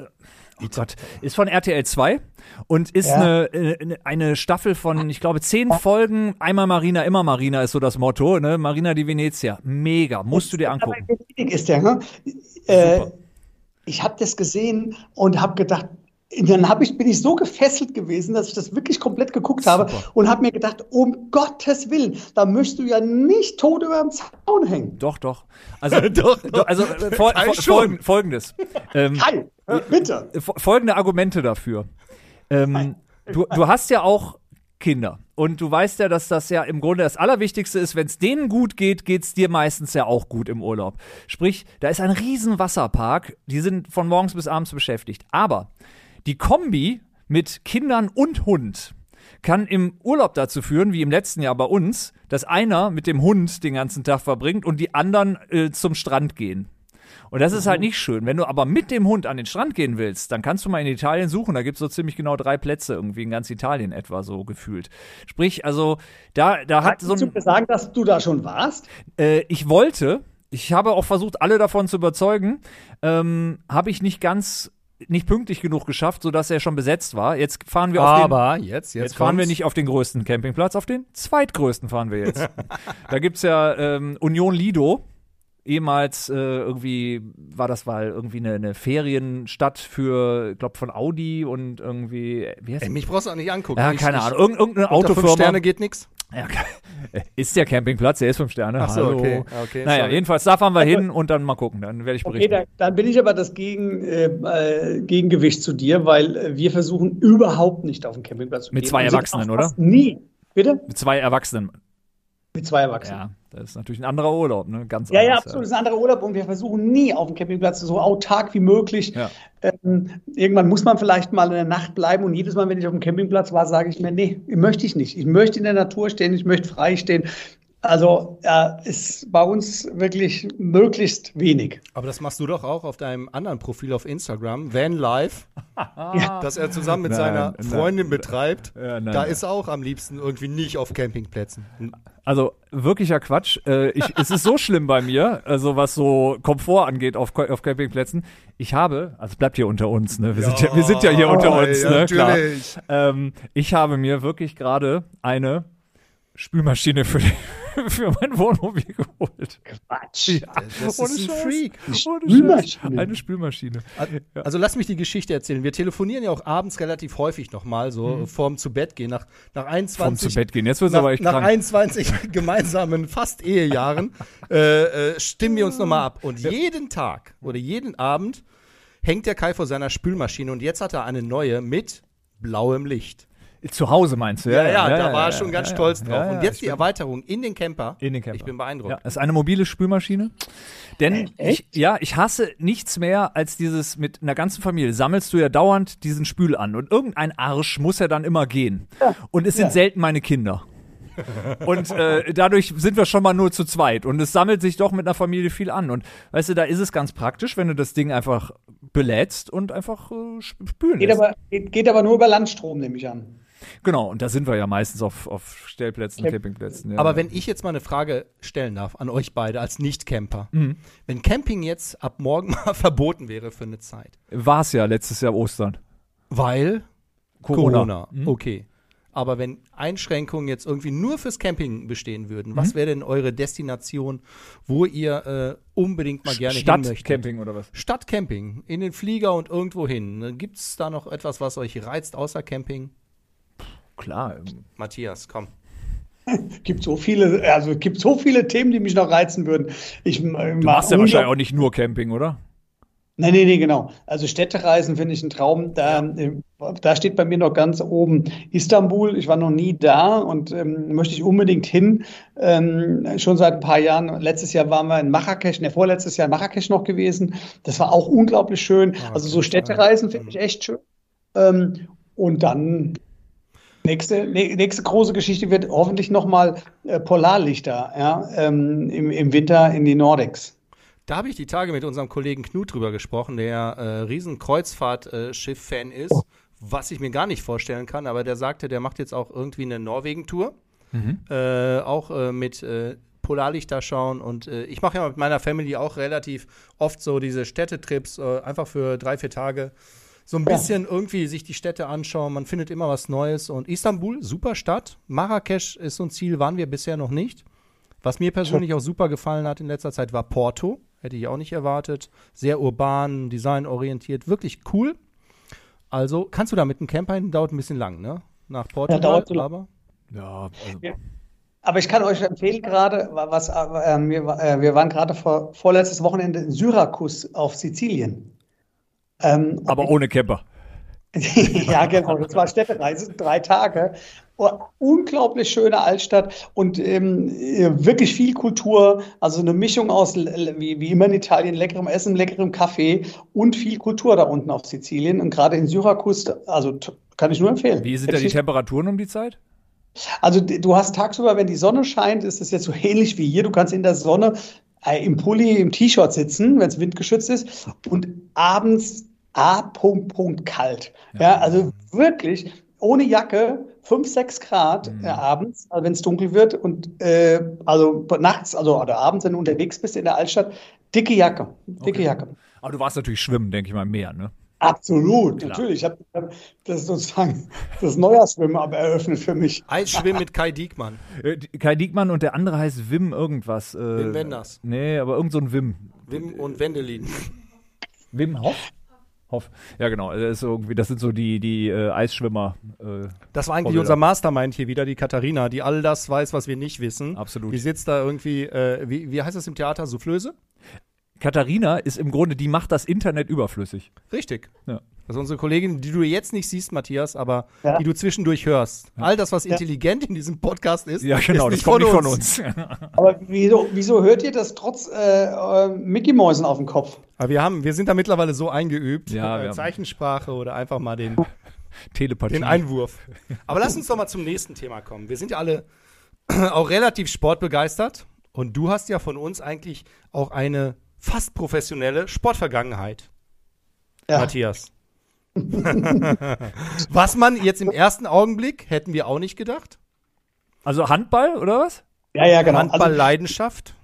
D: oh Gott, ist von RTL 2 und ist ja. eine, äh, eine Staffel von, ich glaube, zehn Folgen. Einmal Marina, immer Marina ist so das Motto, ne? Marina di Venezia. Mega, musst du dir angucken.
F: Ist der, ne? Äh, ich habe das gesehen und habe gedacht, dann hab ich, bin ich so gefesselt gewesen, dass ich das wirklich komplett geguckt habe Super. und habe mir gedacht, um Gottes Willen, da möchtest du ja nicht tot über dem Zaun hängen.
D: Doch, doch. Also, doch, doch. also äh, fol fol folgendes. Ähm,
F: Kai, bitte.
D: Folgende Argumente dafür. Ähm, du, du hast ja auch Kinder. Und du weißt ja, dass das ja im Grunde das Allerwichtigste ist, wenn es denen gut geht, geht es dir meistens ja auch gut im Urlaub. Sprich, da ist ein riesen Wasserpark, die sind von morgens bis abends beschäftigt. Aber die Kombi mit Kindern und Hund kann im Urlaub dazu führen, wie im letzten Jahr bei uns, dass einer mit dem Hund den ganzen Tag verbringt und die anderen äh, zum Strand gehen. Und das ist halt nicht schön. Wenn du aber mit dem Hund an den Strand gehen willst, dann kannst du mal in Italien suchen. Da gibt es so ziemlich genau drei Plätze irgendwie in ganz Italien etwa so gefühlt. Sprich, also da, da hat so ein.
F: Kannst du sagen, dass du da schon warst?
D: Äh, ich wollte. Ich habe auch versucht, alle davon zu überzeugen. Ähm, habe ich nicht ganz nicht pünktlich genug geschafft, sodass er schon besetzt war. Jetzt fahren wir
E: auf
D: Aber
E: den, jetzt, jetzt,
D: jetzt fahren wir nicht auf den größten Campingplatz, auf den zweitgrößten fahren wir jetzt. da gibt's ja ähm, Union Lido ehemals äh, irgendwie war das mal irgendwie eine, eine Ferienstadt für, ich glaube von Audi und irgendwie
E: wie heißt Ey, mich brauchst du auch nicht angucken.
D: Ja, keine Ahnung, Irgend, irgendeine Autofirma.
E: Sterne geht nix.
D: Ja, ist der Campingplatz, der ist fünf Sterne.
E: Ach so,
D: Hallo.
E: okay. okay
D: naja, sorry. jedenfalls da fahren wir also, hin und dann mal gucken, dann werde ich berichten.
F: Okay, dann, dann, bin ich aber das Gegen, äh, äh, Gegengewicht zu dir, weil wir versuchen überhaupt nicht auf dem Campingplatz zu
D: gehen. Mit zwei Erwachsenen, oder?
F: Nie. Bitte?
D: Mit zwei Erwachsenen.
F: Mit zwei Erwachsenen.
D: Ja, das ist natürlich ein anderer Urlaub, ne? Ganz
F: ja, anders, ja, absolut. Das ist ein anderer Urlaub und wir versuchen nie auf dem Campingplatz so autark wie möglich. Ja. Ähm, irgendwann muss man vielleicht mal in der Nacht bleiben und jedes Mal, wenn ich auf dem Campingplatz war, sage ich mir, nee, möchte ich nicht. Ich möchte in der Natur stehen, ich möchte frei stehen. Also ja, ist bei uns wirklich möglichst wenig.
E: Aber das machst du doch auch auf deinem anderen Profil auf Instagram, Van Life, ja. das er zusammen mit nein, seiner Freundin nein, betreibt. Ja, nein, da ist er auch am liebsten irgendwie nicht auf Campingplätzen.
D: Also wirklicher Quatsch. Äh, ich, es ist so schlimm bei mir, also was so Komfort angeht auf, auf Campingplätzen. Ich habe, also bleibt hier unter uns, ne? Wir, ja, sind, ja, wir sind ja hier unter uns, ne? Klar. Ähm, ich habe mir wirklich gerade eine Spülmaschine für, für mein Wohnmobil geholt.
F: Quatsch.
E: Ja, das ist ein Freak.
D: Eine Spülmaschine. Eine Spülmaschine.
E: Also lass mich die Geschichte erzählen. Wir telefonieren ja auch abends relativ häufig nochmal, so mhm. vorm zu Bett gehen. Nach, nach 21. Vorm
D: zu Bett gehen. Jetzt wird es aber echt
E: Nach krank. 21 gemeinsamen fast Ehejahren äh, äh, stimmen wir uns nochmal ab. Und jeden Tag oder jeden Abend hängt der Kai vor seiner Spülmaschine und jetzt hat er eine neue mit blauem Licht.
D: Zu Hause meinst du?
E: Ja, ja, ja, ja da war er schon ganz stolz drauf. Und jetzt die Erweiterung in den Camper.
D: In den Camper.
E: Ich bin beeindruckt.
D: Ja, das ist eine mobile Spülmaschine. Denn äh, ich, ja, ich hasse nichts mehr als dieses mit einer ganzen Familie. Sammelst du ja dauernd diesen Spül an und irgendein Arsch muss ja dann immer gehen. Und es sind selten meine Kinder. und äh, dadurch sind wir schon mal nur zu zweit. Und es sammelt sich doch mit einer Familie viel an. Und weißt du, da ist es ganz praktisch, wenn du das Ding einfach belädst und einfach äh, spülen
F: geht
D: lässt.
F: Aber, geht, geht aber nur über Landstrom, nehme ich an.
D: Genau, und da sind wir ja meistens auf, auf Stellplätzen, Camp Campingplätzen. Ja.
E: Aber wenn ich jetzt mal eine Frage stellen darf an euch beide als Nicht-Camper. Mhm. Wenn Camping jetzt ab morgen mal verboten wäre für eine Zeit.
D: War es ja letztes Jahr Ostern.
E: Weil? Corona. Corona. Mhm. Okay. Aber wenn Einschränkungen jetzt irgendwie nur fürs Camping bestehen würden, mhm. was wäre denn eure Destination, wo ihr äh, unbedingt mal gerne
D: Stadt hin möchtet? Stadtcamping oder was?
E: Stadtcamping, in den Flieger und irgendwo hin. Gibt es da noch etwas, was euch reizt außer Camping?
D: Klar.
E: Matthias, komm.
F: gibt so viele, also gibt so viele Themen, die mich noch reizen würden. Ich,
D: du machst ja wahrscheinlich auch nicht nur Camping, oder?
F: Nein, nee, nee, genau. Also Städtereisen finde ich ein Traum. Da, äh, da steht bei mir noch ganz oben Istanbul. Ich war noch nie da und ähm, möchte ich unbedingt hin. Ähm, schon seit ein paar Jahren. Letztes Jahr waren wir in Marrakesch, ne, vorletztes Jahr in Marrakesch noch gewesen. Das war auch unglaublich schön. Ah, also so Städtereisen finde ich echt schön. Ähm, und dann Nächste, nä- nächste große Geschichte wird hoffentlich nochmal äh, Polarlichter ja, ähm, im, im Winter in die Nordics.
E: Da habe ich die Tage mit unserem Kollegen Knut drüber gesprochen, der äh, riesen Kreuzfahrtschiff-Fan ist, was ich mir gar nicht vorstellen kann, aber der sagte, der macht jetzt auch irgendwie eine Norwegen-Tour, äh, auch äh, mit äh, Polarlichter schauen und äh, ich mache ja mit meiner Family auch relativ oft so diese Städtetrips, äh, einfach für drei, vier Tage. So ein bisschen irgendwie sich die Städte anschauen, man findet immer was Neues und Istanbul, super Stadt. Marrakesch ist so ein Ziel, waren wir bisher noch nicht. Was mir persönlich auch super gefallen hat in letzter Zeit war Porto. Hätte ich auch nicht erwartet. Sehr urban, designorientiert, wirklich cool. Also kannst du da mit einem Camper hin, dauert ein bisschen lang, ne? Nach Portugal,
F: dauert so lang.
E: aber
D: Ja, also,
F: Aber ich kann euch empfehlen, gerade, wa- was, äh, wir, äh, wir waren gerade vor, vorletztes Wochenende in Syrakus auf Sizilien. Ähm,
D: aber ohne Camper.
F: ja, genau. Das war Städtereise, drei Tage. Oh, unglaublich schöne Altstadt und ähm, äh, wirklich viel Kultur. Also eine Mischung aus, wie, wie immer in Italien, leckerem Essen, leckerem Kaffee und viel Kultur da unten auf Sizilien. Und gerade in Syrakus, also kann ich nur empfehlen.
D: Wie sind da die Temperaturen um die Zeit?
F: Also du hast tagsüber, wenn die Sonne scheint, ist es jetzt so ähnlich wie hier. Du kannst in der Sonne äh, im Pulli, im T-Shirt sitzen, wenn es windgeschützt ist und abends A. Punkt, Punkt kalt. Ja, also wirklich ohne Jacke, 5, 6 Grad äh, abends, also wenn es dunkel wird und äh, also nachts, also oder abends, wenn du unterwegs bist in der Altstadt, dicke Jacke, dicke
D: Okay.
F: Jacke.
D: Aber du warst natürlich schwimmen, denke ich mal, im Meer, ne?
F: Absolut, natürlich. Ich habe hab das sozusagen das Neujahrsschwimmen aber eröffnet für mich.
E: Eisschwimmen mit Kai Diekmann.
D: Äh, Kai Diekmann und der andere heißt Wim irgendwas. Äh,
E: Wim Wenders.
D: Nee, aber irgend so ein Wim.
E: Wim und Wendelin.
D: Wim Hoff? Hoff. Ja, genau. Das, ist irgendwie, das sind so die, die äh, Eisschwimmer. Äh,
E: Das war eigentlich
D: Vorbilder.
E: unser Mastermind hier wieder, die Katharina, die all das weiß, was wir nicht wissen.
D: Absolut.
E: Die sitzt da irgendwie, äh, wie, wie heißt das im Theater? Soufflöse?
D: Katharina ist im Grunde, die macht das Internet überflüssig.
E: Richtig.
D: Ja.
E: Das ist unsere Kollegin, die du jetzt nicht siehst, Matthias, aber
F: Ja.
E: die du zwischendurch hörst. All das, was intelligent in diesem Podcast ist,
D: Ja, genau,
E: ist
D: das
E: nicht
D: kommt
E: von
D: nicht
E: uns.
D: von uns.
F: Aber wieso, wieso hört ihr das trotz äh, äh, Mickey-Mäusen auf dem Kopf?
E: Aber wir, haben, wir sind da mittlerweile so eingeübt.
D: Ja,
E: äh, Zeichensprache oder einfach mal den,
D: Telepathie.
E: den Einwurf. Aber lass uns doch mal zum nächsten Thema kommen. Wir sind ja alle auch relativ sportbegeistert. Und du hast ja von uns eigentlich auch eine fast professionelle Sportvergangenheit.
F: Ja.
E: Matthias. Was man jetzt im ersten Augenblick hätten wir auch nicht gedacht.
D: Also Handball oder was?
F: Ja, ja, genau. Also,
E: Handball-Leidenschaft.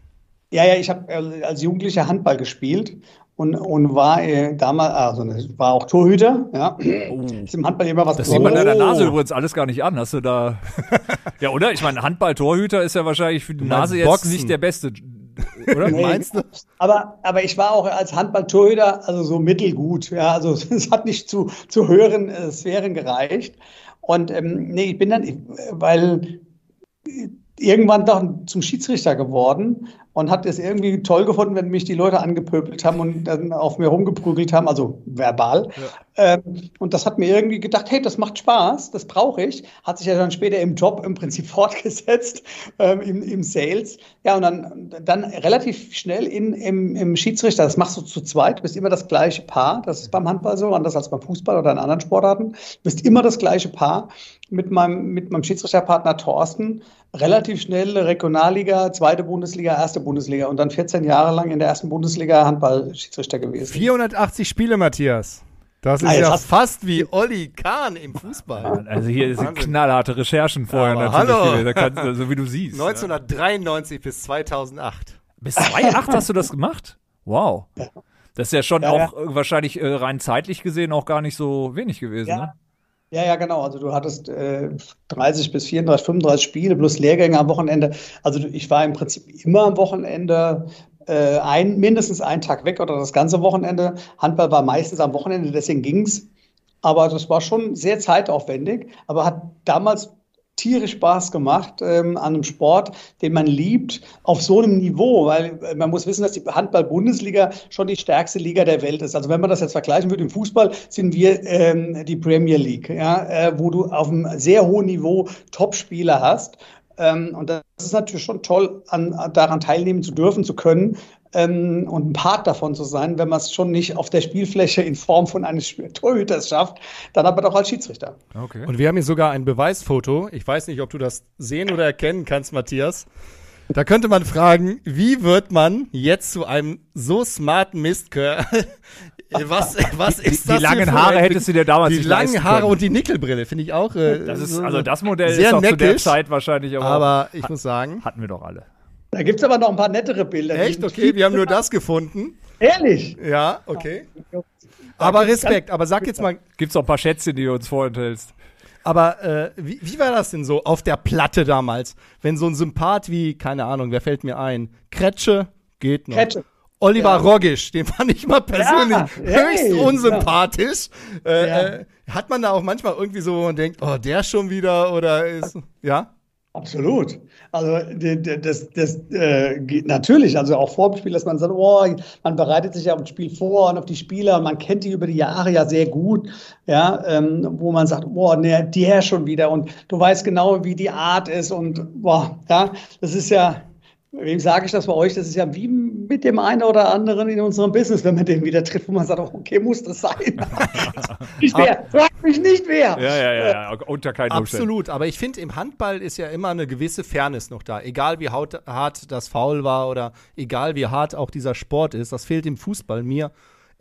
F: ja, ja, ich habe äh, als Jugendlicher Handball gespielt und, und war äh, damals, also ne, war auch Torhüter. Ja, ist im Handball immer was
D: Oh. Das sieht man
F: Besonderes.
D: deiner Nase übrigens alles gar nicht an. Hast du da. ja, oder? Ich meine, Handball-Torhüter ist ja wahrscheinlich für die Nase jetzt
E: Boxen.
D: nicht der beste. Oder?
F: Nee,
E: Meinst du?
F: Aber, aber ich war auch als Handball-Torhüter also so mittelgut. Ja, also es hat nicht zu, zu höheren äh, Sphären gereicht. Und ähm, nee, ich bin dann, weil irgendwann doch zum Schiedsrichter geworden und hat es irgendwie toll gefunden, wenn mich die Leute angepöbelt haben und dann auf mir rumgeprügelt haben, also verbal. Ähm, und das hat mir irgendwie gedacht, hey, das macht Spaß, das brauche ich. Hat sich ja dann später im Job im Prinzip fortgesetzt, ähm, im, im Sales. Ja, und dann, dann relativ schnell in, im, im Schiedsrichter, das machst du zu zweit, bist immer das gleiche Paar. Das ist beim Handball so, anders als beim Fußball oder in anderen Sportarten. Bist immer das gleiche Paar mit meinem, mit meinem Schiedsrichterpartner Thorsten. Relativ schnell Regionalliga, zweite Bundesliga, erste Bundesliga und dann 14 Jahre lang in der ersten Bundesliga Handball-Schiedsrichter gewesen.
E: 480 Spiele, Matthias. Das ist
F: Ah,
E: ja fast wie Olli Kahn im Fußball.
D: Also hier sind knallharte Recherchen vorher
E: Aber
D: natürlich
E: hallo.
D: Da kannst, du- so wie du siehst.
E: 1993 bis 2008.
D: Bis 2,8 hast du das gemacht? Wow. Das ist ja schon
F: Ja,
D: auch äh, wahrscheinlich äh, rein zeitlich gesehen auch gar nicht so wenig gewesen.
F: Ja.
D: Ne?
F: Ja, ja, genau. Also du hattest äh, 30 bis 34, 35 Spiele plus Lehrgänge am Wochenende. Also ich war im Prinzip immer am Wochenende äh, ein, mindestens einen Tag weg oder das ganze Wochenende. Handball war meistens am Wochenende, deswegen ging's. Aber das war schon sehr zeitaufwendig, aber hat damals tierisch Spaß gemacht ähm, an einem Sport, den man liebt, auf so einem Niveau, weil äh, man muss wissen, dass die Handball-Bundesliga schon die stärkste Liga der Welt ist. Also wenn man das jetzt vergleichen würde im Fußball, sind wir ähm, die Premier League, ja, äh, wo du auf einem sehr hohen Niveau Top-Spieler hast. Ähm, und das ist natürlich schon toll, an, daran teilnehmen zu dürfen, zu können. Ähm, und ein Part davon zu sein, wenn man es schon nicht auf der Spielfläche in Form von eines Torhüters schafft, dann aber doch als Schiedsrichter.
D: Okay.
E: Und wir haben hier sogar ein Beweisfoto. Ich weiß nicht, ob du das sehen oder erkennen kannst, Matthias. Da könnte man fragen, wie wird man jetzt zu einem so smarten Mistkör? Was, was
D: Die-
E: ist
D: die
E: das?
D: langen
E: hier für
D: Haare hättest du dir damals
E: Die
D: nicht
E: langen
D: leisten
E: Haare
D: können.
E: und die Nickelbrille finde ich auch. Äh,
D: Das ist,
E: so-
D: also das Modell
E: sehr
D: ist auch zu der
E: neckisch,
D: Zeit wahrscheinlich aber,
E: Aber ich muss sagen,
D: hatten wir doch alle.
F: Da gibt es aber noch ein paar nettere Bilder.
E: echt okay, wir haben nur das gefunden.
F: Ehrlich?
E: Ja, okay. Aber Respekt. Aber sag jetzt mal,
D: Gibt's auch ein paar Schätzchen, die du uns vorenthältst.
E: Aber äh, wie, wie war das denn so auf der Platte damals? Wenn so ein Sympath wie, keine Ahnung, wer fällt mir ein? Kretsche geht noch.
F: Kretsche.
E: Oliver
F: Ja.
E: Rogisch, den fand ich mal persönlich
F: Ja,
E: höchst
F: hey,
E: unsympathisch. Äh,
F: Ja.
E: äh, hat man da auch manchmal irgendwie so, wo man denkt, oh, der schon wieder oder ist, ja?
F: Absolut. Also das, das äh, geht natürlich, also auch vor dem Spiel, dass man sagt, oh, man bereitet sich ja auf das Spiel vor und auf die Spieler. Und man kennt die über die Jahre ja sehr gut, ja, ähm, wo man sagt, boah, ne, der schon wieder. Und du weißt genau, wie die Art ist. Und boah, ja, das ist ja, wem sage ich das bei euch? Das ist ja wie mit dem einen oder anderen in unserem Business, wenn man den wieder trifft, wo man sagt, oh, okay, muss das sein? nicht wer, frag mich nicht wer.
D: Ja, ja, ja, ja. unter keinen Umständen.
E: Absolut, aber ich finde, im Handball ist ja immer eine gewisse Fairness noch da. Egal wie haut, hart das Foul war oder egal wie hart auch dieser Sport ist, das fehlt im Fußball mir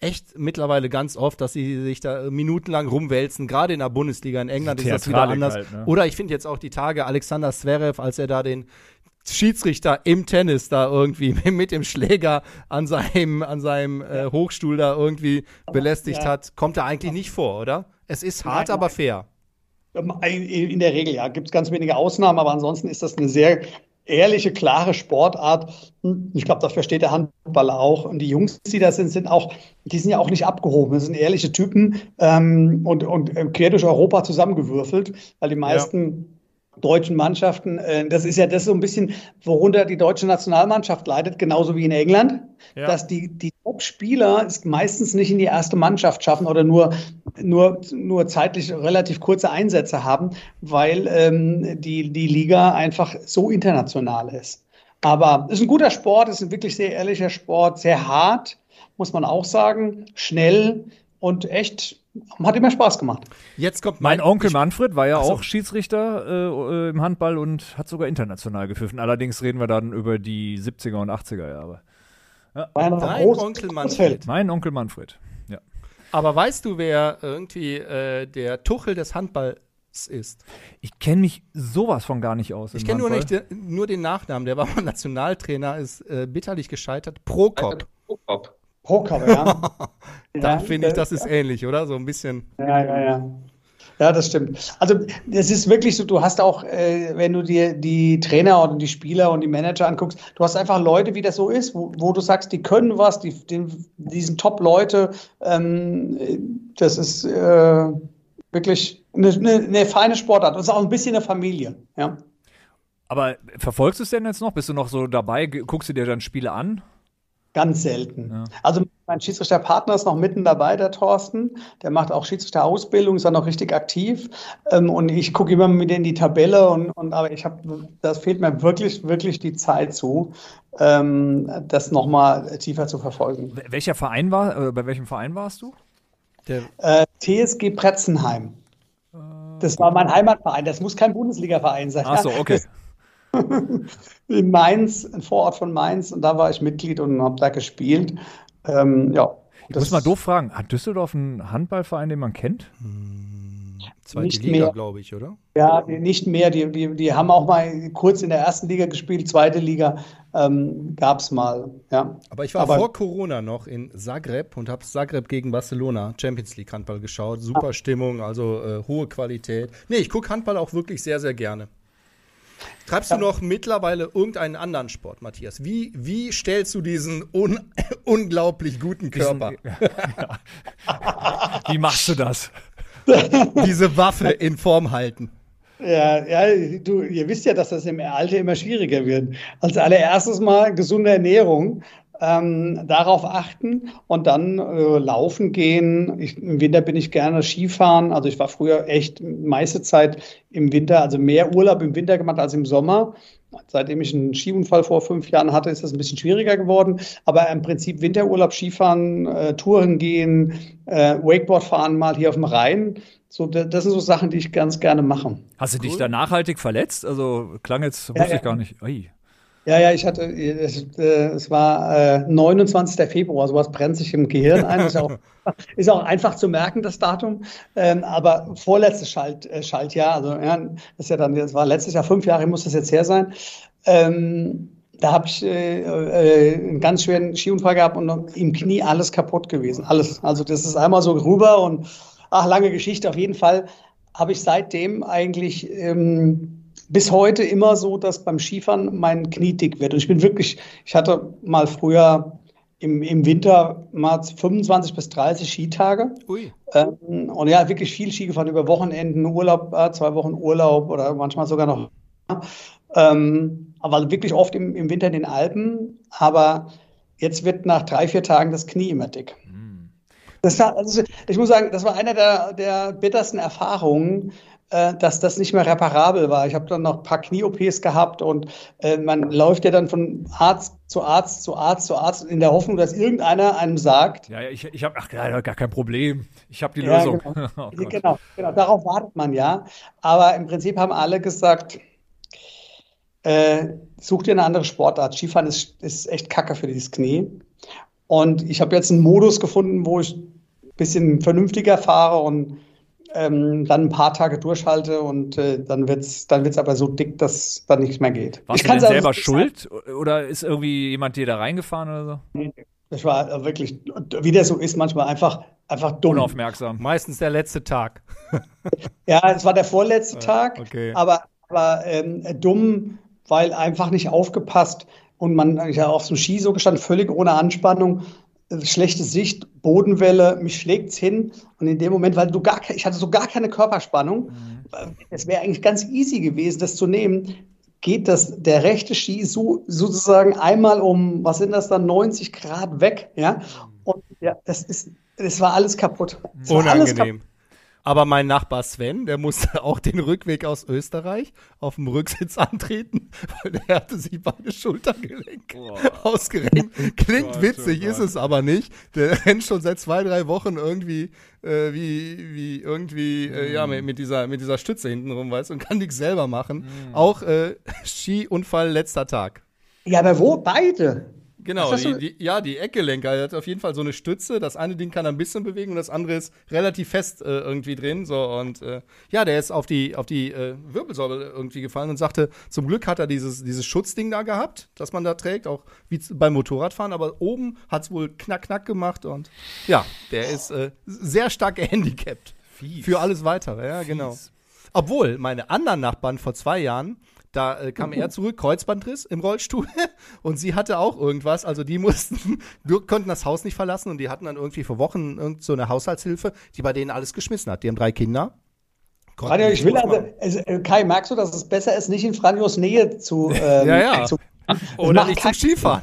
E: echt mittlerweile ganz oft, dass sie sich da minutenlang rumwälzen. Gerade in der Bundesliga in England ist das wieder anders.
D: halt, ne?
E: Oder ich finde jetzt auch die Tage Alexander Zverev, als er da den Schiedsrichter im Tennis da irgendwie mit dem Schläger an seinem, an seinem äh, Hochstuhl da irgendwie belästigt
F: Ja.
E: hat, kommt er eigentlich nicht vor, oder? Es ist hart,
F: Nein,
E: aber
F: nein.
E: fair.
F: Ähm, In der Regel, ja. Gibt es ganz wenige Ausnahmen, aber ansonsten ist das eine sehr ehrliche, klare Sportart. Hm, Ich glaube, das versteht der Handball auch. Und die Jungs, die da sind, sind auch, die sind ja auch nicht abgehoben. Das sind ehrliche Typen ähm, und, und äh, quer durch Europa zusammengewürfelt, weil die meisten deutschen Mannschaften, äh, das ist ja das so ein bisschen, worunter die deutsche Nationalmannschaft leidet, genauso wie in England,
E: Ja.
F: dass die, die Top-Spieler es meistens nicht in die erste Mannschaft schaffen oder nur, nur, nur zeitlich relativ kurze Einsätze haben, weil ähm, die, die Liga einfach so international ist. Aber es ist ein guter Sport, es ist ein wirklich sehr ehrlicher Sport, sehr hart, muss man auch sagen, schnell und echt, hat immer Spaß gemacht.
E: Jetzt kommt
D: Mein Onkel
E: ich-
D: Manfred war ja
E: so.
D: auch Schiedsrichter äh, im Handball und hat sogar international gepfiffen. Allerdings reden wir dann über die 70er und 80er Jahre.
F: Ja noch
E: Dein
F: groß-
E: Onkel Manfred.
D: Mein Onkel Manfred. Ja.
E: Aber weißt du, wer irgendwie äh, der Tuchel des Handballs ist?
D: Ich kenne mich sowas von gar nicht aus.
E: Ich kenne nur, nicht den, nur den Nachnamen. Der war mal Nationaltrainer, ist äh, bitterlich gescheitert. Prokop.
F: Poker, ja.
E: Da
F: Ja,
E: finde ich, das ist ähnlich, oder? So ein bisschen.
F: Ja, ja, ja. Ja, das stimmt. Also es ist wirklich so, du hast auch, äh, wenn du dir die Trainer und die Spieler und die Manager anguckst, du hast einfach Leute, wie das so ist, wo, wo du sagst, die können was, die, die, die sind Top-Leute. Ähm, das ist äh, wirklich eine, eine, eine feine Sportart. Das ist auch ein bisschen eine Familie. Ja.
D: Aber verfolgst du es denn jetzt noch? Bist du noch so dabei? Guckst du dir dann Spiele an?
F: Ganz selten.
D: Ja.
F: Also mein Schiedsrichterpartner ist noch mitten dabei, der Thorsten. Der macht auch Schiedsrichterausbildung, ist dann noch richtig aktiv. Ähm, und ich gucke immer wieder in die Tabelle und, und aber ich habe, das fehlt mir wirklich, wirklich die Zeit zu, ähm, das nochmal tiefer zu verfolgen.
D: Wel- Welcher Verein war, äh, bei welchem Verein warst du?
E: Der,
F: Äh, TSG Pretzenheim. Das war mein Heimatverein. Das muss kein Bundesligaverein sein.
D: Ach so, okay.
F: In Mainz, ein Vorort von Mainz. Und da war ich Mitglied und habe da gespielt. Ähm, ja.
D: Ich muss mal doof fragen, hat Düsseldorf einen Handballverein, den man kennt?
E: zweite
F: Nicht
E: Liga, glaube ich, oder?
F: Ja, nicht mehr. Die, die, die haben auch mal kurz in der ersten Liga gespielt, zweite Liga ähm, gab es mal. Ja.
E: Aber ich war
F: Aber-
E: vor Corona noch in Zagreb und habe Zagreb gegen Barcelona Champions League Handball geschaut. Super Stimmung, also äh, hohe Qualität. Nee, ich gucke Handball auch wirklich sehr, sehr gerne. Treibst du noch mittlerweile irgendeinen anderen Sport, Matthias? Wie, wie stellst du diesen un unglaublich guten Körper,
D: Wie machst du das?
E: diese Waffe in Form halten?
F: Ja, ja, du, ihr wisst ja, dass das im Alter immer schwieriger wird. Als allererstes mal gesunde Ernährung, ähm, darauf achten und dann äh, laufen gehen. Ich, Im Winter bin ich gerne Skifahren. Also ich war früher echt meiste Zeit im Winter, also mehr Urlaub im Winter gemacht als im Sommer. Seitdem ich einen Skiunfall vor fünf Jahren hatte, ist das ein bisschen schwieriger geworden. Aber im Prinzip Winterurlaub, Skifahren, äh, Touren gehen, äh, Wakeboard fahren mal hier auf dem Rhein. So, das sind so Sachen, die ich ganz gerne mache.
D: Hast du dich da nachhaltig verletzt? Also klang jetzt, wusste
F: Ja, ja.
D: ich gar nicht. Ui.
F: Ja, ja, ich hatte, es, äh, es war äh, 29. Februar, sowas brennt sich im Gehirn ein. Ist auch, ist auch einfach zu merken, das Datum. Ähm, aber vorletztes Schalt, äh, Schaltjahr, also ja, das ist ja dann, das war letztes Jahr, fünf Jahre muss das jetzt her sein. Ähm, da habe ich äh, äh, einen ganz schweren Skiunfall gehabt und im Knie alles kaputt gewesen. Alles. Also das ist einmal so rüber und ach, lange Geschichte. Auf jeden Fall habe ich seitdem eigentlich ähm, bis heute immer so, dass beim Skifahren mein Knie dick wird. Und ich bin wirklich, ich hatte mal früher im, im Winter mal 25 bis 30 Skitage.
E: Ui.
F: Ähm, und ja, wirklich viel Ski gefahren über Wochenenden, Urlaub, äh, zwei Wochen Urlaub oder manchmal sogar noch. Ähm, aber wirklich oft im, im Winter in den Alpen. Aber jetzt wird nach drei, vier Tagen das Knie immer dick. Das war, also ich muss sagen, das war eine der, der bittersten Erfahrungen, dass das nicht mehr reparabel war. Ich habe dann noch ein paar Knie-OPs gehabt und äh, man läuft ja dann von Arzt zu Arzt zu Arzt zu Arzt in der Hoffnung, dass irgendeiner einem sagt,
D: Ja, ja, ich, ich habe, ach, ja, gar kein Problem. Ich habe die
F: Ja,
D: Lösung.
F: genau.
D: Oh
F: genau, genau, darauf wartet man ja. Aber im Prinzip haben alle gesagt, äh, such dir eine andere Sportart. Skifahren ist, ist echt kacke für dieses Knie. Und ich habe jetzt einen Modus gefunden, wo ich ein bisschen vernünftiger fahre und ähm, dann ein paar Tage durchhalte und äh, dann wird es dann wird's aber so dick, dass dann nichts mehr geht.
D: Warst
F: ich
D: du denn
F: also
D: selber
F: nicht
D: schuld? Oder ist irgendwie jemand dir da reingefahren oder so?
F: sagen. Ich war äh, wirklich, wie der so ist, manchmal einfach, einfach dumm.
D: Unaufmerksam.
E: Meistens der letzte Tag.
F: Ja, es war der vorletzte Tag,
E: okay.
F: aber, aber ähm, dumm, weil einfach nicht aufgepasst und man ich ja auf so einem Ski so gestanden, völlig ohne Anspannung, äh, schlechte Sicht, Bodenwelle, mich schlägt's hin und in dem Moment, weil du gar, ich hatte so gar keine Körperspannung, äh, es wäre eigentlich ganz easy gewesen, das zu nehmen. Geht das der rechte Ski so sozusagen einmal um, was sind das dann, 90 Grad weg, ja? Und ja, das ist, das war alles kaputt. War alles
E: Unangenehm. Aber mein Nachbar Sven, der musste auch den Rückweg aus Österreich auf dem Rücksitz antreten, weil der hatte sich beide Schultergelenke ausgerenkt. Klingt
D: Gott,
E: witzig, ist es aber nicht. Der rennt schon seit zwei, drei Wochen irgendwie, äh, wie, wie irgendwie, äh, ja, mit, mit, dieser, mit dieser Stütze hinten rum, weißt du, und kann nichts selber machen. Auch äh, Skiunfall letzter Tag.
F: Ja, aber wo? Beide.
E: Genau, die, die, ja, die Eckgelenke. Er hat auf jeden Fall so eine Stütze. Das eine Ding kann er ein bisschen bewegen und das andere ist relativ fest äh, irgendwie drin. So und äh, ja, der ist auf die auf die äh, Wirbelsäule irgendwie gefallen und sagte, zum Glück hat er dieses dieses Schutzding da gehabt, das man da trägt, auch wie beim Motorradfahren. Aber oben hat es wohl knack knack gemacht und ja, der ist äh, sehr stark gehandicapt
D: Fies.
E: für alles weitere. Ja, genau. Obwohl meine anderen Nachbarn vor zwei Jahren, da äh, kam er zurück, Kreuzbandriss im Rollstuhl und sie hatte auch irgendwas. Also die mussten, konnten das Haus nicht verlassen und die hatten dann irgendwie vor Wochen irgend so eine Haushaltshilfe, die bei denen alles geschmissen hat. Die haben drei Kinder.
F: Radio, ich will also, also, äh, Kai, merkst du, dass es besser ist, nicht in Franjos Nähe zu, ähm,
E: Ja, ja.
F: zu
E: Oder nicht zum Skifahren.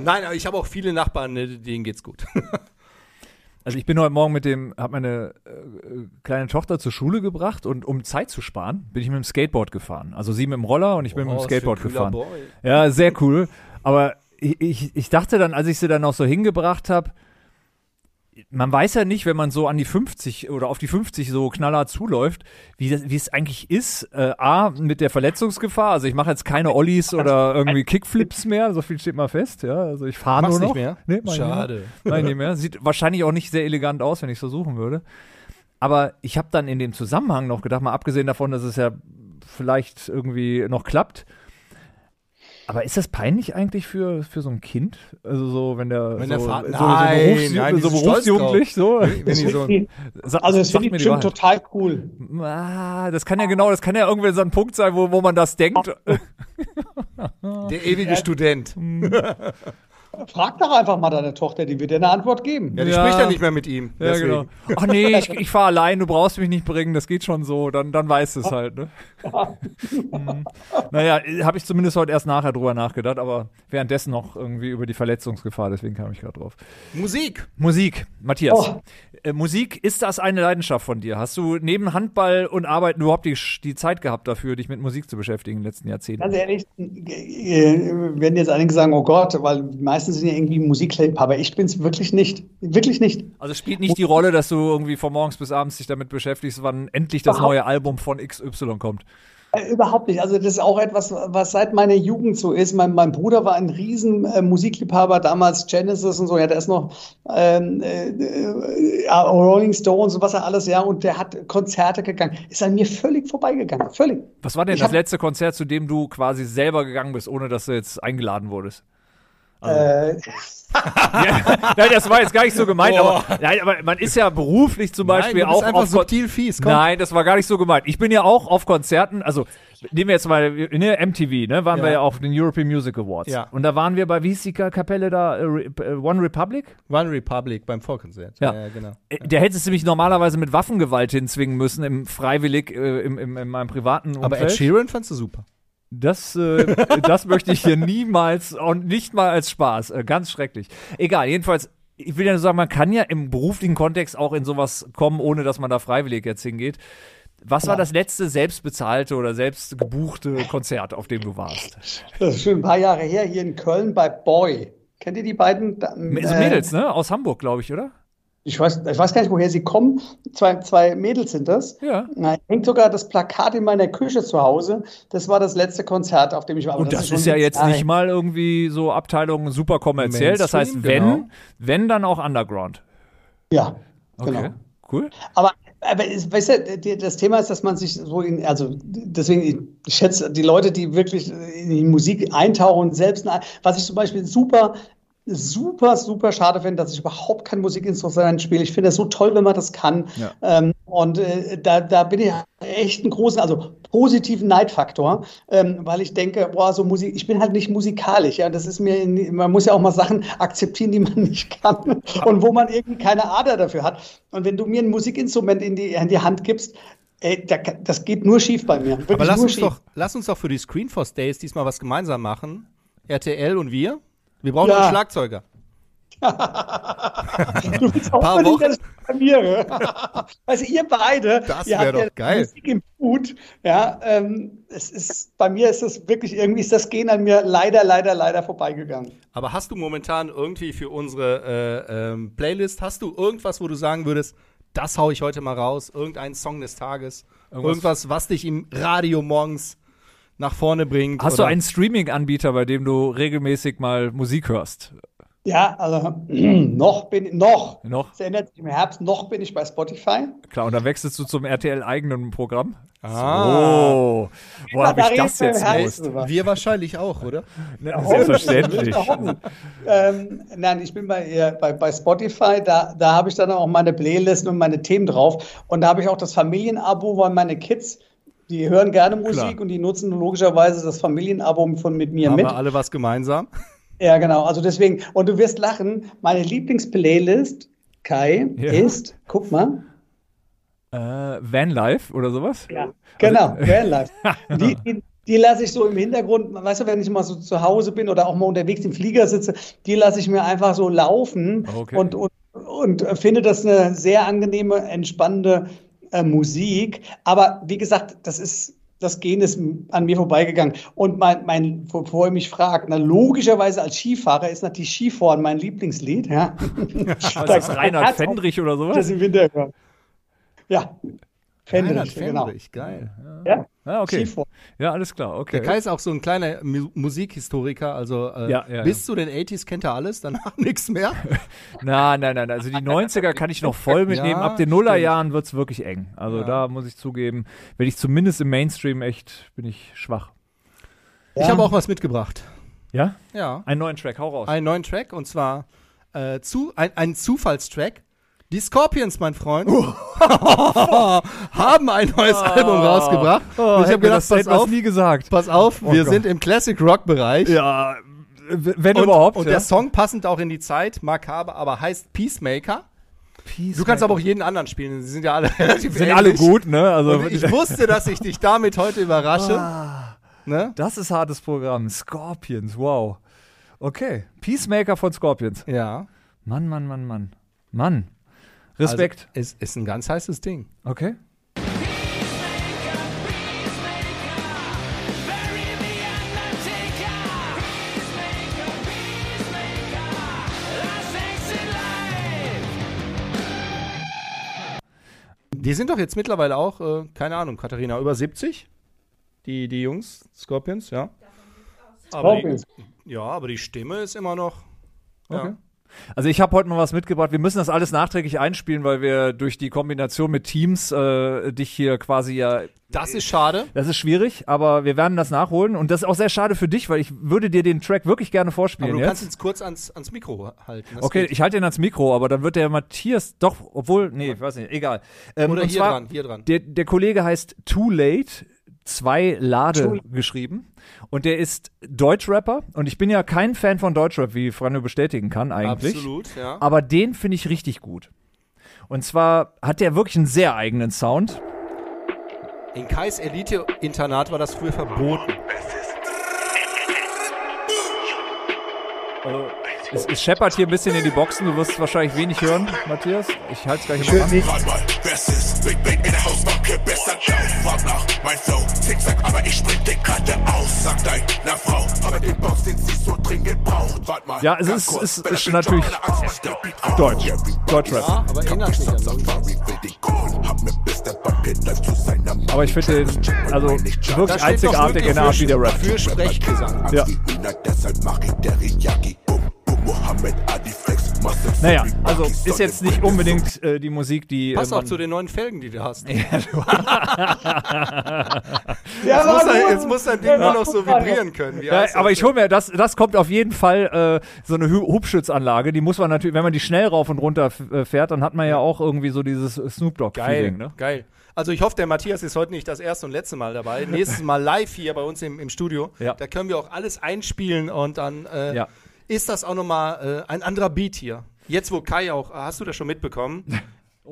E: Nein, aber ich habe auch viele Nachbarn, äh, denen geht's gut.
D: Also ich bin heute Morgen mit dem, habe meine äh, kleine Tochter zur Schule gebracht und um Zeit zu sparen, bin ich mit dem Skateboard gefahren. Also sie mit dem Roller und ich bin mit dem Skateboard gefahren. Ja, sehr cool. Aber ich, ich, ich dachte dann, als ich sie dann auch so hingebracht habe, man weiß ja nicht, wenn man so an die 50 oder auf die 50 so knallhart zuläuft, wie, das, wie es eigentlich ist. Äh, A, mit der Verletzungsgefahr. Also ich mache jetzt keine Ollies oder irgendwie Kickflips mehr, so viel steht mal fest. Ja, also ich fahre nur noch.
E: nicht mehr?
D: Nee, nicht.
E: Schade.
D: Ich nicht mehr. Sieht wahrscheinlich auch nicht sehr elegant aus, wenn ich es versuchen würde. Aber ich habe dann in dem Zusammenhang noch gedacht, mal abgesehen davon, dass es ja vielleicht irgendwie noch klappt. Aber ist das peinlich eigentlich für, für so ein Kind? Also so, wenn der
E: Wenn
D: so,
E: der Vater-
D: so, so,
E: Nein,
D: Berufs
E: nein,
D: so berufsjugendlich so.
E: Wenn die so,
F: Also das finde ich
D: Wahrheit.
F: total cool.
D: Ah, das kann ja genau, das kann ja irgendwie so ein Punkt sein, wo, wo man das denkt.
E: der ewige Student.
F: Frag doch einfach mal deine Tochter, die wird dir eine Antwort geben.
E: Ja, die
D: Ja.
E: spricht ja nicht mehr mit ihm.
D: Ja,
E: Deswegen.
D: genau. Ach nee, ich, ich fahre allein, du brauchst mich nicht bringen, das geht schon so, dann, dann weißt du es halt, ne? Mhm. Naja, habe ich zumindest heute erst nachher drüber nachgedacht, aber währenddessen noch irgendwie über die Verletzungsgefahr, deswegen kam ich gerade drauf.
E: Musik.
D: Musik, Matthias.
F: Oh.
D: Äh, Musik, ist das eine Leidenschaft von dir? Hast du neben Handball und Arbeiten überhaupt die, die Zeit gehabt dafür, dich mit Musik zu beschäftigen in den letzten Jahrzehnten?
F: Ganz ehrlich, äh, werden jetzt einige sagen, oh Gott, weil meistens sind ja irgendwie Musikliebhaber. Ich bin es wirklich nicht. Wirklich nicht.
D: Also spielt nicht die Rolle, dass du irgendwie von morgens bis abends dich damit beschäftigst, wann endlich das neue Album von XY kommt.
F: Äh, Überhaupt nicht. Also das ist auch etwas, was seit meiner Jugend so ist. Mein, mein Bruder war ein riesen äh, Musikliebhaber, damals Genesis und so. Ja, der ist noch ähm, äh, äh, ja, Rolling Stones und was er alles, ja. Und der hat Konzerte gegangen. Ist an mir völlig vorbeigegangen. Völlig.
D: Was war denn
F: Ich
D: das letzte Konzert, zu dem du quasi selber gegangen bist, ohne dass du jetzt eingeladen wurdest?
F: Äh,
D: Ja, nein, das war jetzt gar nicht so gemeint, aber, nein, aber man ist ja beruflich zum Beispiel
E: Nein, du bist
D: auch
E: einfach
D: auf
E: subtil fies. Komm.
D: Nein, das war gar nicht so gemeint. Ich bin ja auch auf Konzerten, also nehmen wir jetzt mal ne, MTV, ne, waren
E: Ja.
D: wir ja auf den European Music Awards.
E: Ja.
D: Und da waren wir bei, wie hieß die Ka- Kapelle da, äh, äh, One Republic?
E: One Republic beim Vorkonzert.
D: Ja.
E: ja genau.
D: Äh, Der hättest du mich normalerweise mit Waffengewalt hinzwingen müssen, im freiwillig, äh, im, im, in meinem privaten Umfeld.
E: Aber Ed Sheeran fandst du super.
D: Das, äh, das möchte ich hier niemals und nicht mal als Spaß. Äh, ganz schrecklich. Egal, jedenfalls, ich will ja nur sagen, man kann ja im beruflichen Kontext auch in sowas kommen, ohne dass man da freiwillig jetzt hingeht. Was war das letzte selbstbezahlte oder selbst gebuchte Konzert, auf dem du warst?
F: das ist schon ein paar Jahre her, hier in Köln bei Boy. Kennt ihr die beiden? Äh,
D: Mädels, ne? Aus Hamburg, glaube ich, oder?
F: Ich weiß, ich weiß gar nicht, woher sie kommen. Zwei, zwei Mädels sind das.
D: Ja.
F: Na, hängt sogar das Plakat in meiner Küche zu Hause. Das war das letzte Konzert, auf dem ich war.
D: Und das,
F: schon
D: ist ja jetzt
F: Jahre
D: nicht mal irgendwie so Abteilung super kommerziell. Das heißt, wenn,
E: genau.
D: wenn dann auch Underground.
F: Ja,
D: Okay,
F: genau.
D: cool.
F: Aber, aber es- weißt du, das Thema ist, dass man sich so in, also deswegen, ich schätze die Leute, die wirklich in die Musik eintauchen, selbst, was ich zum Beispiel super, super, super schade finde, dass ich überhaupt kein Musikinstrument spiele. Ich finde es so toll, wenn man das kann.
D: Ja.
F: Ähm, und äh, da, da bin ich echt einen großen, also positiven Neidfaktor, ähm, weil ich denke, boah, so Musik, ich bin halt nicht musikalisch, ja, das ist mir, man muss ja auch mal Sachen akzeptieren, die man nicht kann und wo man irgendwie keine Ader dafür hat. Und wenn du mir ein Musikinstrument in die, in die Hand gibst, ey, das geht nur schief bei mir. Wirklich
E: Aber lass uns,
F: schief.
E: doch, lass uns doch für die Screenforce Days diesmal was gemeinsam machen. RTL und wir. Wir brauchen
F: Ja.
E: einen Schlagzeuger.
F: Du willst auch
E: Paar Wochen.
F: also ihr beide,
E: Das
F: ihr
E: wär
F: habt
E: doch
F: ja
E: geil.
F: Musik im Blut. Ja, ähm, es ist, bei mir ist das wirklich, irgendwie ist das Gen an mir leider, leider, leider vorbeigegangen.
E: Aber hast du momentan irgendwie für unsere äh, ähm, Playlist, hast du irgendwas, wo du sagen würdest, das hau ich heute mal raus, irgendeinen Song des Tages,
D: Irgendwas-
E: irgendwas, was dich im Radio morgens nach vorne bringt?
D: Hast
E: oder-
D: du einen Streaming-Anbieter, bei dem du regelmäßig mal Musik hörst?
F: Ja, also noch bin noch.
D: Noch?
F: Es ändert sich im Herbst, noch bin ich bei Spotify.
D: Klar, und dann wechselst du zum RTL-eigenen Programm?
E: Ah.
D: So. Wo habe ich das jetzt gewusst?
E: Wir wahrscheinlich auch, oder?
D: Ja, selbstverständlich.
F: ähm, nein, ich bin bei, bei, bei Spotify, da, da habe ich dann auch meine Playlisten und meine Themen drauf. Und da habe ich auch das Familienabo, weil meine Kids, die hören gerne Musik
D: Klar.
F: und die nutzen logischerweise das Familienabo von mit mir
E: Haben
F: mit.
E: wir alle was gemeinsam?
F: Ja, genau. Also deswegen, und du wirst lachen, meine Lieblingsplaylist, Kai,
D: Ja.
F: ist, guck mal,
D: Äh, Vanlife oder sowas?
F: Ja, genau, Vanlife. Die, die, die lasse ich so im Hintergrund, weißt du, wenn ich mal so zu Hause bin oder auch mal unterwegs im Flieger sitze, die lasse ich mir einfach so laufen
D: Okay.
F: und, und, und finde das eine sehr angenehme, entspannende äh, Musik. Aber wie gesagt, das ist. Das Gen ist an mir vorbeigegangen. Und mein, mein bevor ihr mich fragt, na, logischerweise als Skifahrer ist natürlich Skifahren mein Lieblingslied. Ja.
D: Was ist das, Reinhard Fendrich oder
F: Das
D: sowas?
F: im Winter. Ja.
E: Reinhard
F: Fendrich, genau.
E: Geil.
F: Ja,
D: Ah, okay. Ja, alles klar, okay.
E: Der Kai ist auch so ein kleiner Mu Musikhistoriker, also äh,
D: Ja, ja,
E: bis zu den 80s kennt er alles, danach nichts mehr.
D: Nein, nein, nein. Also die 90er kann ich noch voll mitnehmen.
E: Ja,
D: Ab den Nullerjahren wird es wirklich eng. Also da muss ich zugeben, wenn ich zumindest im Mainstream echt, bin ich schwach.
E: Ich habe auch was mitgebracht.
D: Ja?
E: Ja.
D: Einen neuen Track, hau raus.
E: Einen neuen Track und zwar äh, zu, ein, ein Zufallstrack. Die Scorpions, mein Freund, haben ein neues Album rausgebracht.
D: Oh,
E: ich habe gedacht,
D: das
E: pass auf,
D: nie gesagt.
E: pass auf,
D: Oh
E: wir
D: Gott.
E: sind im Classic Rock Bereich.
D: Ja, wenn
E: Und,
D: überhaupt.
E: und
D: ja.
E: der Song passend auch in die Zeit, makaber, aber heißt Peacemaker. Du kannst aber auch jeden anderen spielen, sie sind ja alle relativ
D: sind alle
E: ähnlich.
D: gut, ne? Also
E: Und ich wusste, dass ich dich damit heute überrasche.
D: Ah.
E: Ne?
D: das ist hartes Programm. Scorpions, wow. Okay. Peacemaker von Scorpions.
E: Ja.
D: Mann, Mann, Mann, Mann. Mann. Respekt.
E: Also, ist, ist ein ganz heißes Ding.
D: Okay.
E: Die sind doch jetzt mittlerweile auch, äh, keine Ahnung, Katharina, über 70? Die, die Jungs, Scorpions, ja. Aber die,
F: Scorpions.
E: ja, aber die Stimme ist immer noch.
D: Okay.
E: Ja.
D: Also ich habe heute mal was mitgebracht. Wir müssen das alles nachträglich einspielen, weil wir durch die Kombination mit Teams äh, dich hier quasi ja.
E: Das ist schade.
D: Das ist schwierig, aber wir werden das nachholen. Und das ist auch sehr schade für dich, weil ich würde dir den Track wirklich gerne
E: Aber
D: vorspielen
E: du
D: jetzt.
E: kannst jetzt kurz ans, ans Mikro halten. Das
D: Okay,
E: geht.
D: ich halte den ans Mikro, aber dann wird der Matthias doch, obwohl, nee, ich weiß nicht, egal. Ähm,
E: Oder hier dran, hier dran.
D: Der, der Kollege heißt Too Late, zwei Lade geschrieben. Und der ist Deutschrapper. Und ich bin ja kein Fan von Deutschrap, wie Franjo bestätigen kann eigentlich.
E: Absolut, ja.
D: Aber den finde ich richtig gut. Und zwar hat der wirklich einen sehr eigenen Sound.
E: In Kais Elite-Internat war das früher verboten.
D: Also, es, es scheppert hier ein bisschen in die Boxen. Du wirst wahrscheinlich wenig hören, Matthias. Ich halte es gleich mal an.
F: Nicht.
D: Ja, es ist- es ist
A: der
D: natürlich. Deutsch. Deutschrap.
E: Ja, aber erinnert mich an.
D: Aber ich finde den, also wirklich einzigartig in der Art, wie der rappt.
E: für Sprechgesang.
D: Ja. Naja, also ist jetzt nicht unbedingt äh, die Musik, die.
E: Pass
D: äh,
E: auch zu den neuen Felgen, die du hast.
F: Ja,
E: Jetzt muss, er, jetzt muss dein Ding nur noch so vibrieren können. Wie
D: Ja, aber
E: das
D: ich hole mir, das, das kommt auf jeden Fall äh, so eine Hu- Hubschützanlage. Die muss man natürlich, wenn man die schnell rauf und runter äh, fährt, dann hat man ja auch irgendwie so dieses Snoop
E: Geil,
D: Dogg-Feeling. Ne?
E: geil. Also ich hoffe, der Matthias ist heute nicht das erste und letzte Mal dabei. Nächstes Mal live hier bei uns im, im Studio.
D: Ja.
E: Da können wir auch alles einspielen und dann äh,
D: Ja.
E: Ist das auch nochmal äh, ein anderer Beat hier. Jetzt, wo Kai auch, hast du das schon mitbekommen?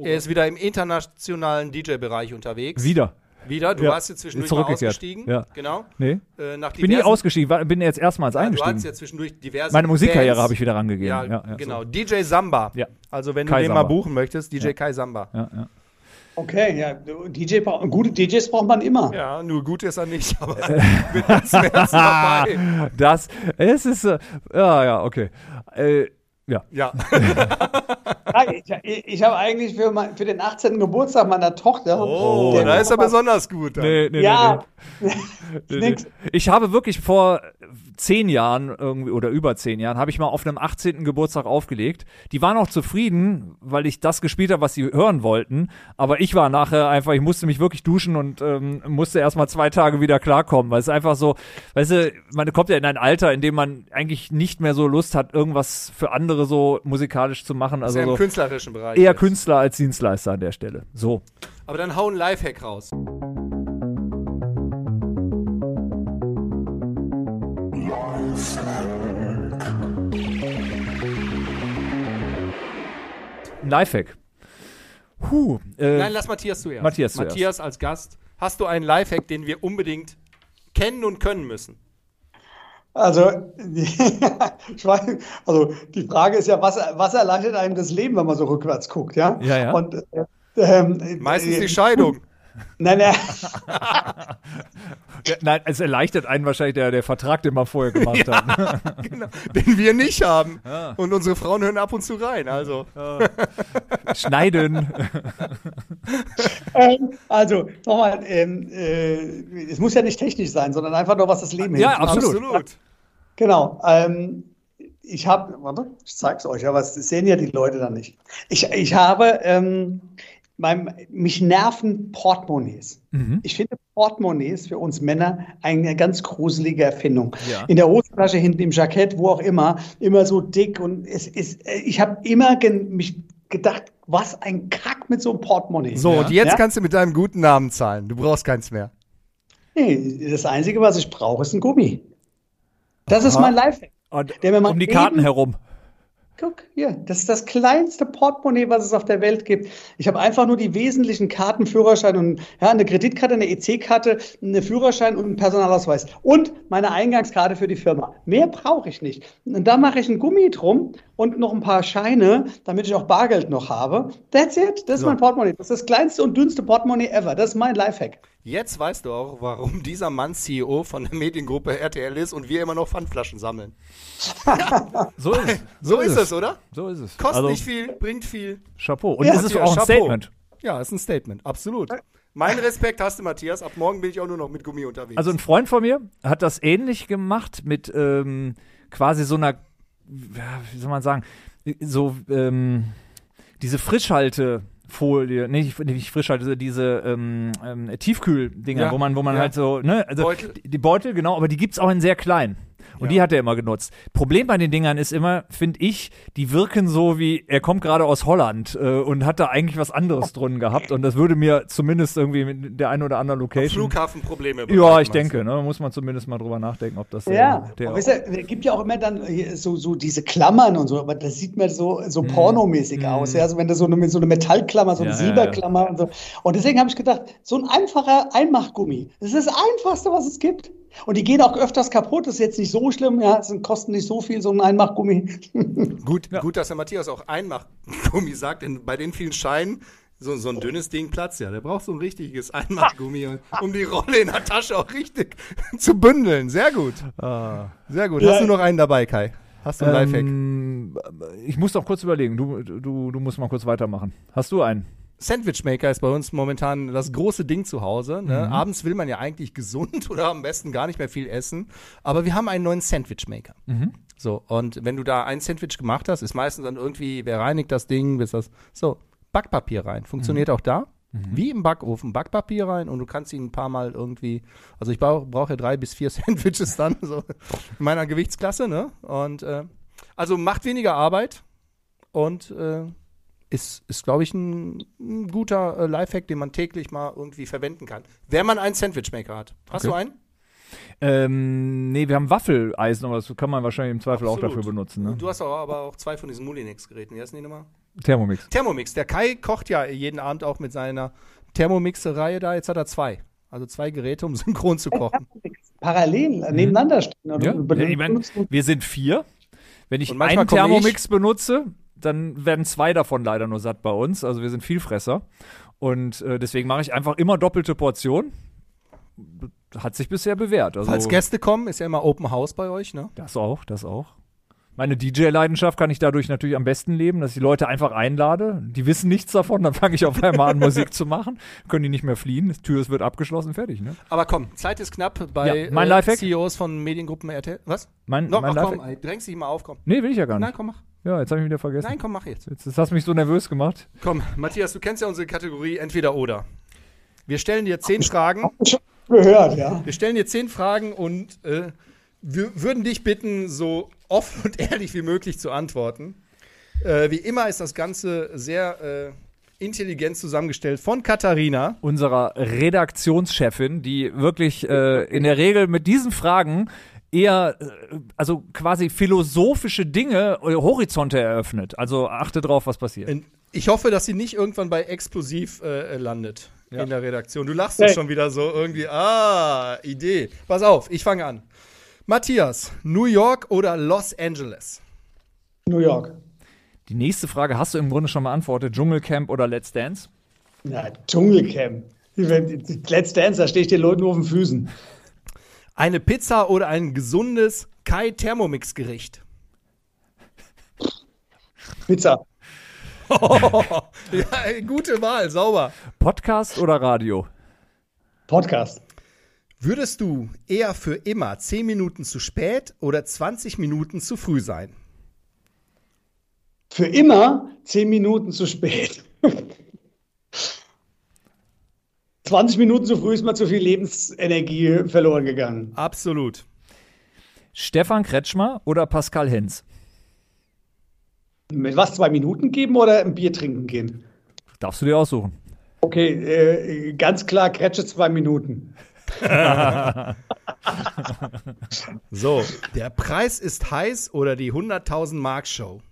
E: Er ist wieder im internationalen DJ-Bereich unterwegs.
D: Wieder.
E: Wieder, du
D: Ja.
E: warst jetzt zwischendurch
D: Jetzt
E: mal ausgestiegen.
D: Ja.
E: Genau.
D: Nee.
E: Äh, nach
D: Ich bin nie ausgestiegen, war, bin jetzt erstmals
E: Ja, du
D: eingestiegen.
E: hattest ja zwischendurch diverse
D: Meine Musikkarriere habe ich wieder rangegeben.
E: Ja,
D: Ja, ja,
E: genau.
D: so.
E: DJ Samba.
D: Ja.
E: Also wenn
D: Kai
E: du den
D: Samba.
E: mal buchen möchtest, DJ Kai Samba.
D: Ja, ja.
F: Okay, ja, DJ braucht, gute DJs braucht man immer.
E: Ja, nur gut ist er nicht, aber mit Herzen dabei.
D: Das, es ist, äh, ja, ja, okay. Äh, ja.
E: Ja.
F: Ich ich habe eigentlich für, mein, für den 18. Geburtstag meiner Tochter.
E: Oh,
F: der-
E: da ist er besonders gut. Dann.
D: Nee, nee,
F: Ja,
D: nee, nee.
F: nix.
D: Ich habe wirklich vor zehn Jahren irgendwie oder über zehn Jahren habe ich mal auf einem 18. Geburtstag aufgelegt. Die waren auch zufrieden, weil ich das gespielt habe, was sie hören wollten. Aber ich war nachher einfach, ich musste mich wirklich duschen und ähm, musste erstmal zwei Tage wieder klarkommen, weil es einfach so, weißt du, man kommt ja in ein Alter, in dem man eigentlich nicht mehr so Lust hat, irgendwas für andere so musikalisch zu machen.
E: Also im
D: so
E: künstlerischen Bereich.
D: eher
E: jetzt.
D: Künstler als Dienstleister an der Stelle. So.
E: Aber dann hau ein Lifehack raus.
D: Lifehack. Puh. Äh,
E: Nein, lass Matthias zuerst.
D: Matthias zuerst.
E: Matthias als Gast. Hast du einen Lifehack, den wir unbedingt kennen und können müssen?
F: Also, also die Frage ist ja, was, was erleichtert einem das Leben, wenn man so rückwärts guckt, ja?
D: Ja, ja.
F: Und, äh, ähm,
E: Meistens
F: äh,
E: die Scheidung.
F: Nein, nein,
D: Ja, Nein, es erleichtert einen wahrscheinlich der, der Vertrag, den man vorher gemacht hat.
E: genau, den wir nicht haben. Und unsere Frauen hören ab und zu rein. Also,
D: Schneiden.
F: ähm, also nochmal, ähm, äh, es muss ja nicht technisch sein, sondern einfach nur, was das Leben
D: Ja,
F: hilft.
D: absolut.
F: Genau. Ähm, ich habe, warte, ich zeig's euch, aber das sehen ja die Leute dann nicht. Ich, ich habe, ähm, mein, mich nerven Portemonnaies.
D: Mhm.
F: Ich finde Portemonnaies für uns Männer eine ganz gruselige Erfindung.
D: Ja.
F: In der Hosentasche, hinten im Jackett, wo auch immer, immer so dick und es ist, äh, ich habe immer gen, mich gedacht, was ein Kack mit so einem Portemonnaie.
E: so, und jetzt
F: Ja?
E: kannst du mit deinem guten Namen zahlen. Du brauchst keins mehr.
F: Nee, das Einzige, was ich brauche, ist ein Gummi. Das ist
D: Aha.
F: mein Lifehack.
D: Und
F: Der mir mal
D: um die
F: eben-
D: Karten herum.
F: Guck, hier, das ist das kleinste Portemonnaie, was es auf der Welt gibt. Ich habe einfach nur die wesentlichen Karten, Führerschein und ja, eine Kreditkarte, eine EC-Karte, eine Führerschein und einen Personalausweis. Und meine Eingangskarte für die Firma. Mehr brauche ich nicht. Und da mache ich ein Gummi drum und noch ein paar Scheine, damit ich auch Bargeld noch habe. That's it. Das ist
E: So.
F: mein Portemonnaie. Das ist das kleinste und dünnste Portemonnaie ever. Das ist mein Lifehack.
E: Jetzt weißt du auch, warum dieser Mann CEO von der Mediengruppe RTL ist und wir immer noch Pfandflaschen sammeln.
D: So ist es.
E: So, ist es, oder?
D: So ist es.
E: Kostet
D: also,
E: nicht viel, bringt viel.
D: Chapeau. Und
F: Ja,
D: es ist
E: ja,
D: auch ein
E: Chapeau.
D: Statement.
E: Ja, ist ein Statement, absolut. Mein Respekt hast du, Matthias. Ab morgen bin ich auch nur noch mit Gummi unterwegs.
D: Also ein Freund von mir hat das ähnlich gemacht mit ähm, quasi so einer, wie soll man sagen, so ähm, diese Frischhaltefolie, nee, nicht, nicht Frischhalte, diese ähm, ähm, Tiefkühldinger,
E: Ja,
D: wo man, wo man
E: ja.
D: halt so, ne, also
E: Beutel.
D: Die, die Beutel, genau, aber die gibt's auch in sehr klein. Und
E: Ja.
D: die hat er immer genutzt. Problem bei den Dingern ist immer, finde ich, die wirken so wie, er kommt gerade aus Holland äh, und hat da eigentlich was anderes drin gehabt. Und das würde mir zumindest irgendwie mit der einen oder anderen Location.
E: Flughafenprobleme.
D: Ja, ich denke, ne? Muss man zumindest mal drüber nachdenken, ob das der,
F: Ja,
D: der
F: aber weißt du, es gibt ja auch immer dann hier so, so diese Klammern und so, aber das sieht mir so, so pornomäßig aus. Ja, also wenn du so eine, so eine Metallklammer, so eine.
D: Ja, ja,
F: Silberklammer und so. Und deswegen habe ich gedacht, so ein einfacher Einmachgummi, das ist das Einfachste, was es gibt. Und die gehen auch öfters kaputt, das ist jetzt nicht so schlimm, ja, es sind- kosten nicht so viel, so ein Einmachgummi.
E: Gut, gut, dass der Matthias auch Einmachgummi sagt, denn bei den vielen Scheinen, so, so ein dünnes Ding platzt ja. Der braucht so ein richtiges Einmachgummi, um die Rolle in der Tasche auch richtig zu bündeln. Sehr gut. Sehr gut. Hast
F: Ja.
E: du noch einen dabei, Kai? Hast du einen Lifehack?
D: ähm, ich muss doch kurz überlegen. Du, du, du musst mal kurz weitermachen. Hast du einen?
E: Sandwichmaker ist bei uns momentan das große Ding zu Hause. Ne?
D: Mhm.
E: Abends will man ja eigentlich gesund oder am besten gar nicht mehr viel essen. Aber wir haben einen neuen Sandwichmaker.
D: Mhm.
E: So, und wenn du da ein Sandwich gemacht hast, ist meistens dann irgendwie, wer reinigt das Ding, bis das. So, Backpapier rein. Funktioniert
D: Mhm.
E: auch da. Wie im Backofen, Backpapier rein und du kannst ihn ein paar Mal irgendwie, also ich brauche brauch ja drei bis vier Sandwiches dann, so in meiner Gewichtsklasse, ne? Und äh, also macht weniger Arbeit und äh, ist, ist glaube ich, ein, ein guter äh, Lifehack, den man täglich mal irgendwie verwenden kann. Wenn man einen Sandwichmaker hat. Hast
D: Okay.
E: du einen?
D: Ähm, nee, wir haben Waffeleisen, aber das kann man wahrscheinlich im Zweifel auch
E: Absolut.
D: dafür benutzen. Ne?
E: Du hast aber aber auch zwei von diesen Mulinex-Geräten. Wie heißen die nochmal?
D: Thermomix.
E: Thermomix. Der Kai kocht ja jeden Abend auch mit seiner Thermomix-Reihe da. Jetzt hat er zwei. Also zwei Geräte, um synchron zu kochen.
F: Parallel äh, nebeneinander stehen.
D: Ja, ich mein, wir sind vier. Wenn ich einen Thermomix benutze, dann werden zwei davon leider nur satt bei uns. Also wir sind Vielfresser. Und äh, deswegen mache ich einfach immer doppelte Portionen. Hat sich bisher bewährt. Also,
E: Falls Gäste kommen, ist ja immer Open House bei euch, ne?
D: Das auch, das auch. Meine DJ-Leidenschaft kann ich dadurch natürlich am besten leben, dass ich die Leute einfach einlade. Die wissen nichts davon, dann fange ich auf einmal an, Musik zu machen. Können die nicht mehr fliehen, die Tür wird abgeschlossen, fertig. Ne?
E: Aber komm, Zeit ist knapp bei
D: Ja, mein
E: äh? CEOs von Mediengruppen RTL. Was?
D: Mein,
E: Noch,
D: mein
E: ach, komm, drängst dich mal auf, komm.
D: Nee, will ich ja gar nicht.
E: Nein, komm, mach.
D: Ja, jetzt habe ich mich wieder vergessen.
E: Nein, komm, mach jetzt.
D: Jetzt, jetzt hast du mich so nervös gemacht.
E: Komm, Matthias, du kennst ja unsere Kategorie entweder oder. Wir stellen dir zehn Fragen.
F: schon gehört, ja.
E: Wir stellen dir zehn Fragen und äh, wir würden dich bitten, so offen und ehrlich wie möglich zu antworten. Äh, wie immer ist das Ganze sehr äh, intelligent zusammengestellt von Katharina.
D: Unserer Redaktionschefin, die wirklich äh, in der Regel mit diesen Fragen eher, äh, also quasi philosophische Dinge, äh, Horizonte eröffnet. Also achte drauf, was passiert.
E: Ich hoffe, dass sie nicht irgendwann bei Explosiv äh, landet
D: Ja.
E: in der Redaktion. Du lachst jetzt schon wieder so irgendwie. Ah, Idee. Pass auf, ich fange an. Matthias, New York oder Los Angeles?
F: New York.
D: Die nächste Frage hast du im Grunde schon beantwortet. Dschungelcamp oder Let's Dance?
F: Ja, Dschungelcamp. Let's Dance, da stehe ich den Leuten nur auf den Füßen.
E: Eine Pizza oder ein gesundes Kai Thermomix Gericht?
F: Pizza.
E: ja, ey, gute Wahl, sauber.
D: Podcast oder Radio?
F: Podcast.
E: Würdest du eher für immer 10 Minuten zu spät oder 20 Minuten zu früh sein?
F: Für immer zehn Minuten zu spät. 20 Minuten zu früh ist mal zu viel Lebensenergie verloren gegangen.
E: Absolut.
F: Stefan
D: Kretschmer oder Pascal Hens?
F: Mit was, zwei Minuten geben oder ein Bier trinken gehen?
D: Darfst du dir aussuchen.
F: Okay, äh, ganz klar, Kretsche zwei Minuten.
E: So, der Preis ist heiß oder die 100.000 Mark Show?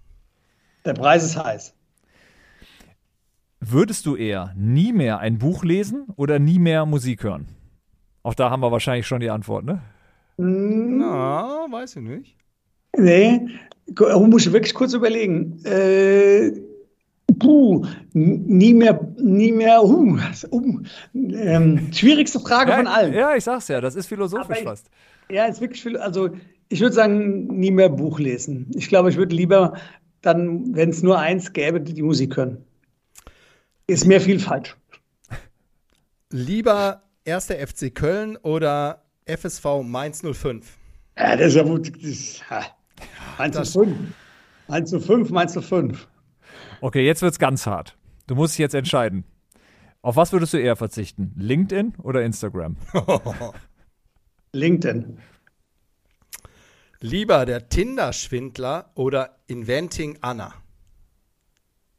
F: Der Preis ist heiß.
D: Würdest du eher nie mehr ein Buch lesen oder nie mehr Musik hören? Auch da haben wir wahrscheinlich schon die Antwort, ne?
E: Na, weiß ich nicht.
F: Nee, Gu- muss ich wirklich kurz überlegen. Äh, puh, nie mehr, nie mehr, uh, uh, ähm, schwierigste Frage von allen.
D: ja, ich sag's ja, das ist philosophisch
F: ich-
D: fast.
F: Ja, ist wirklich viel. Also, ich würde sagen, nie mehr Buch lesen. Ich glaube, ich würde lieber dann, wenn es nur eins gäbe, die Musik hören. Ist mehr Vielfalt.
E: Lieber 1. FC Köln oder FSV Mainz 05?
F: Ja, das ist ja gut. Das ist, ja. Meinst du fünf? Meinst du fünf?
D: Okay, jetzt wird's ganz hart. Du musst dich jetzt entscheiden. Auf was würdest du eher verzichten? LinkedIn oder Instagram?
F: LinkedIn.
E: Lieber der Tinder-Schwindler oder Inventing Anna?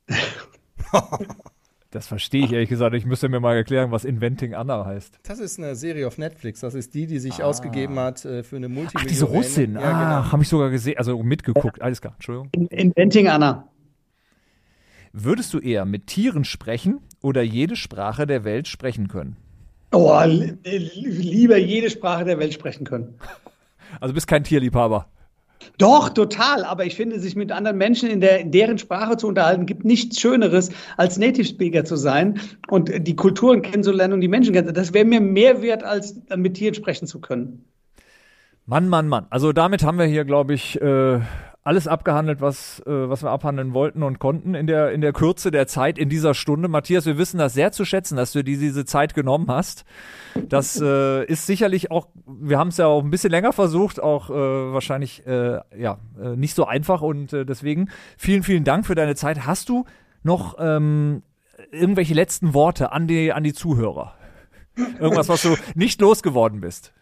D: Das verstehe ich ehrlich gesagt. Ich müsste mir mal erklären, was Inventing Anna heißt.
E: Das ist eine Serie auf Netflix. Das ist die, die sich ausgegeben hat äh, für eine
D: Ach,
E: Multimillionen.
D: diese Russin.
E: Ja,
D: ah,
E: genau.
D: habe ich sogar gesehen, also mitgeguckt. Alles klar, Entschuldigung.
F: In- Inventing Anna.
D: Würdest du eher mit Tieren sprechen oder jede Sprache der Welt sprechen können?
F: Oh, li- lieber jede Sprache der Welt sprechen können.
D: Also bist kein Tierliebhaber.
F: Doch, total. Aber ich finde, sich mit anderen Menschen in, der, in deren Sprache zu unterhalten, gibt nichts Schöneres, als Native Speaker zu sein und die Kulturen kennenzulernen und die Menschen kennenzulernen. Das wäre mir mehr wert, als mit Tieren sprechen zu können.
D: Mann, Mann, Mann. Also damit haben wir hier, glaube ich, äh, alles abgehandelt, was, äh, was wir abhandeln wollten und konnten in der, in der Kürze der Zeit, in dieser Stunde. Matthias, wir wissen das sehr zu schätzen, dass du dir diese Zeit genommen hast. Das äh, ist sicherlich auch, wir haben es ja auch ein bisschen länger versucht, auch äh, wahrscheinlich äh, ja, äh, nicht so einfach und äh, deswegen vielen, vielen Dank für deine Zeit. Hast du noch ähm, irgendwelche letzten Worte an die, an die Zuhörer? Irgendwas, was du nicht losgeworden bist?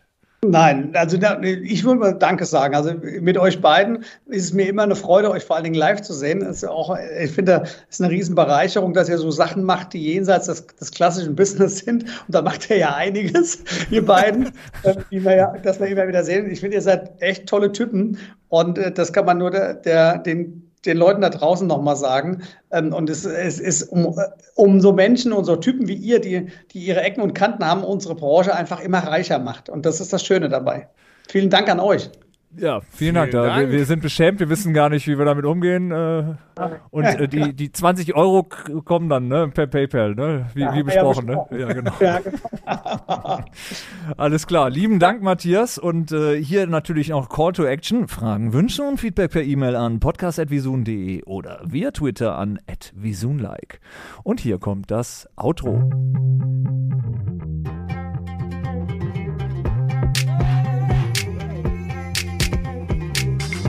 F: Nein, also ich würde mal Danke sagen. Also mit euch beiden ist es mir immer eine Freude, euch vor allen Dingen live zu sehen. Das ist auch, ich finde, es ist eine Riesenbereicherung, dass ihr so Sachen macht, die jenseits des, des klassischen Business sind. Und da macht ihr ja einiges, ihr beiden, äh, die wir ja, dass wir immer wieder sehen. Ich finde, ihr seid echt tolle Typen. Und äh, das kann man nur der, der, den den Leuten da draußen nochmal sagen. Ähm, und es, es ist um, um so Menschen und so Typen wie ihr, die, die ihre Ecken und Kanten haben, unsere Branche einfach immer reicher macht. Und das ist das Schöne dabei. Vielen Dank an euch.
D: Ja, vielen, Dank. Da,
E: Dank.
D: Wir, wir sind beschämt, wir wissen gar nicht, wie wir damit umgehen. Äh, und äh, die, die 20 Euro kommen dann ne, per PayPal, ne? wie,
F: Ja,
D: wie
F: wir ja
D: besprochen. ne?
F: besprochen.
D: Ja, genau.
F: Ja, genau.
D: Alles klar. Lieben Dank, Matthias. Und äh, hier natürlich auch Call to Action. Fragen, Wünsche und Feedback per E-Mail an podcast.visun.de oder via Twitter an @visunlike. Und hier kommt das Outro.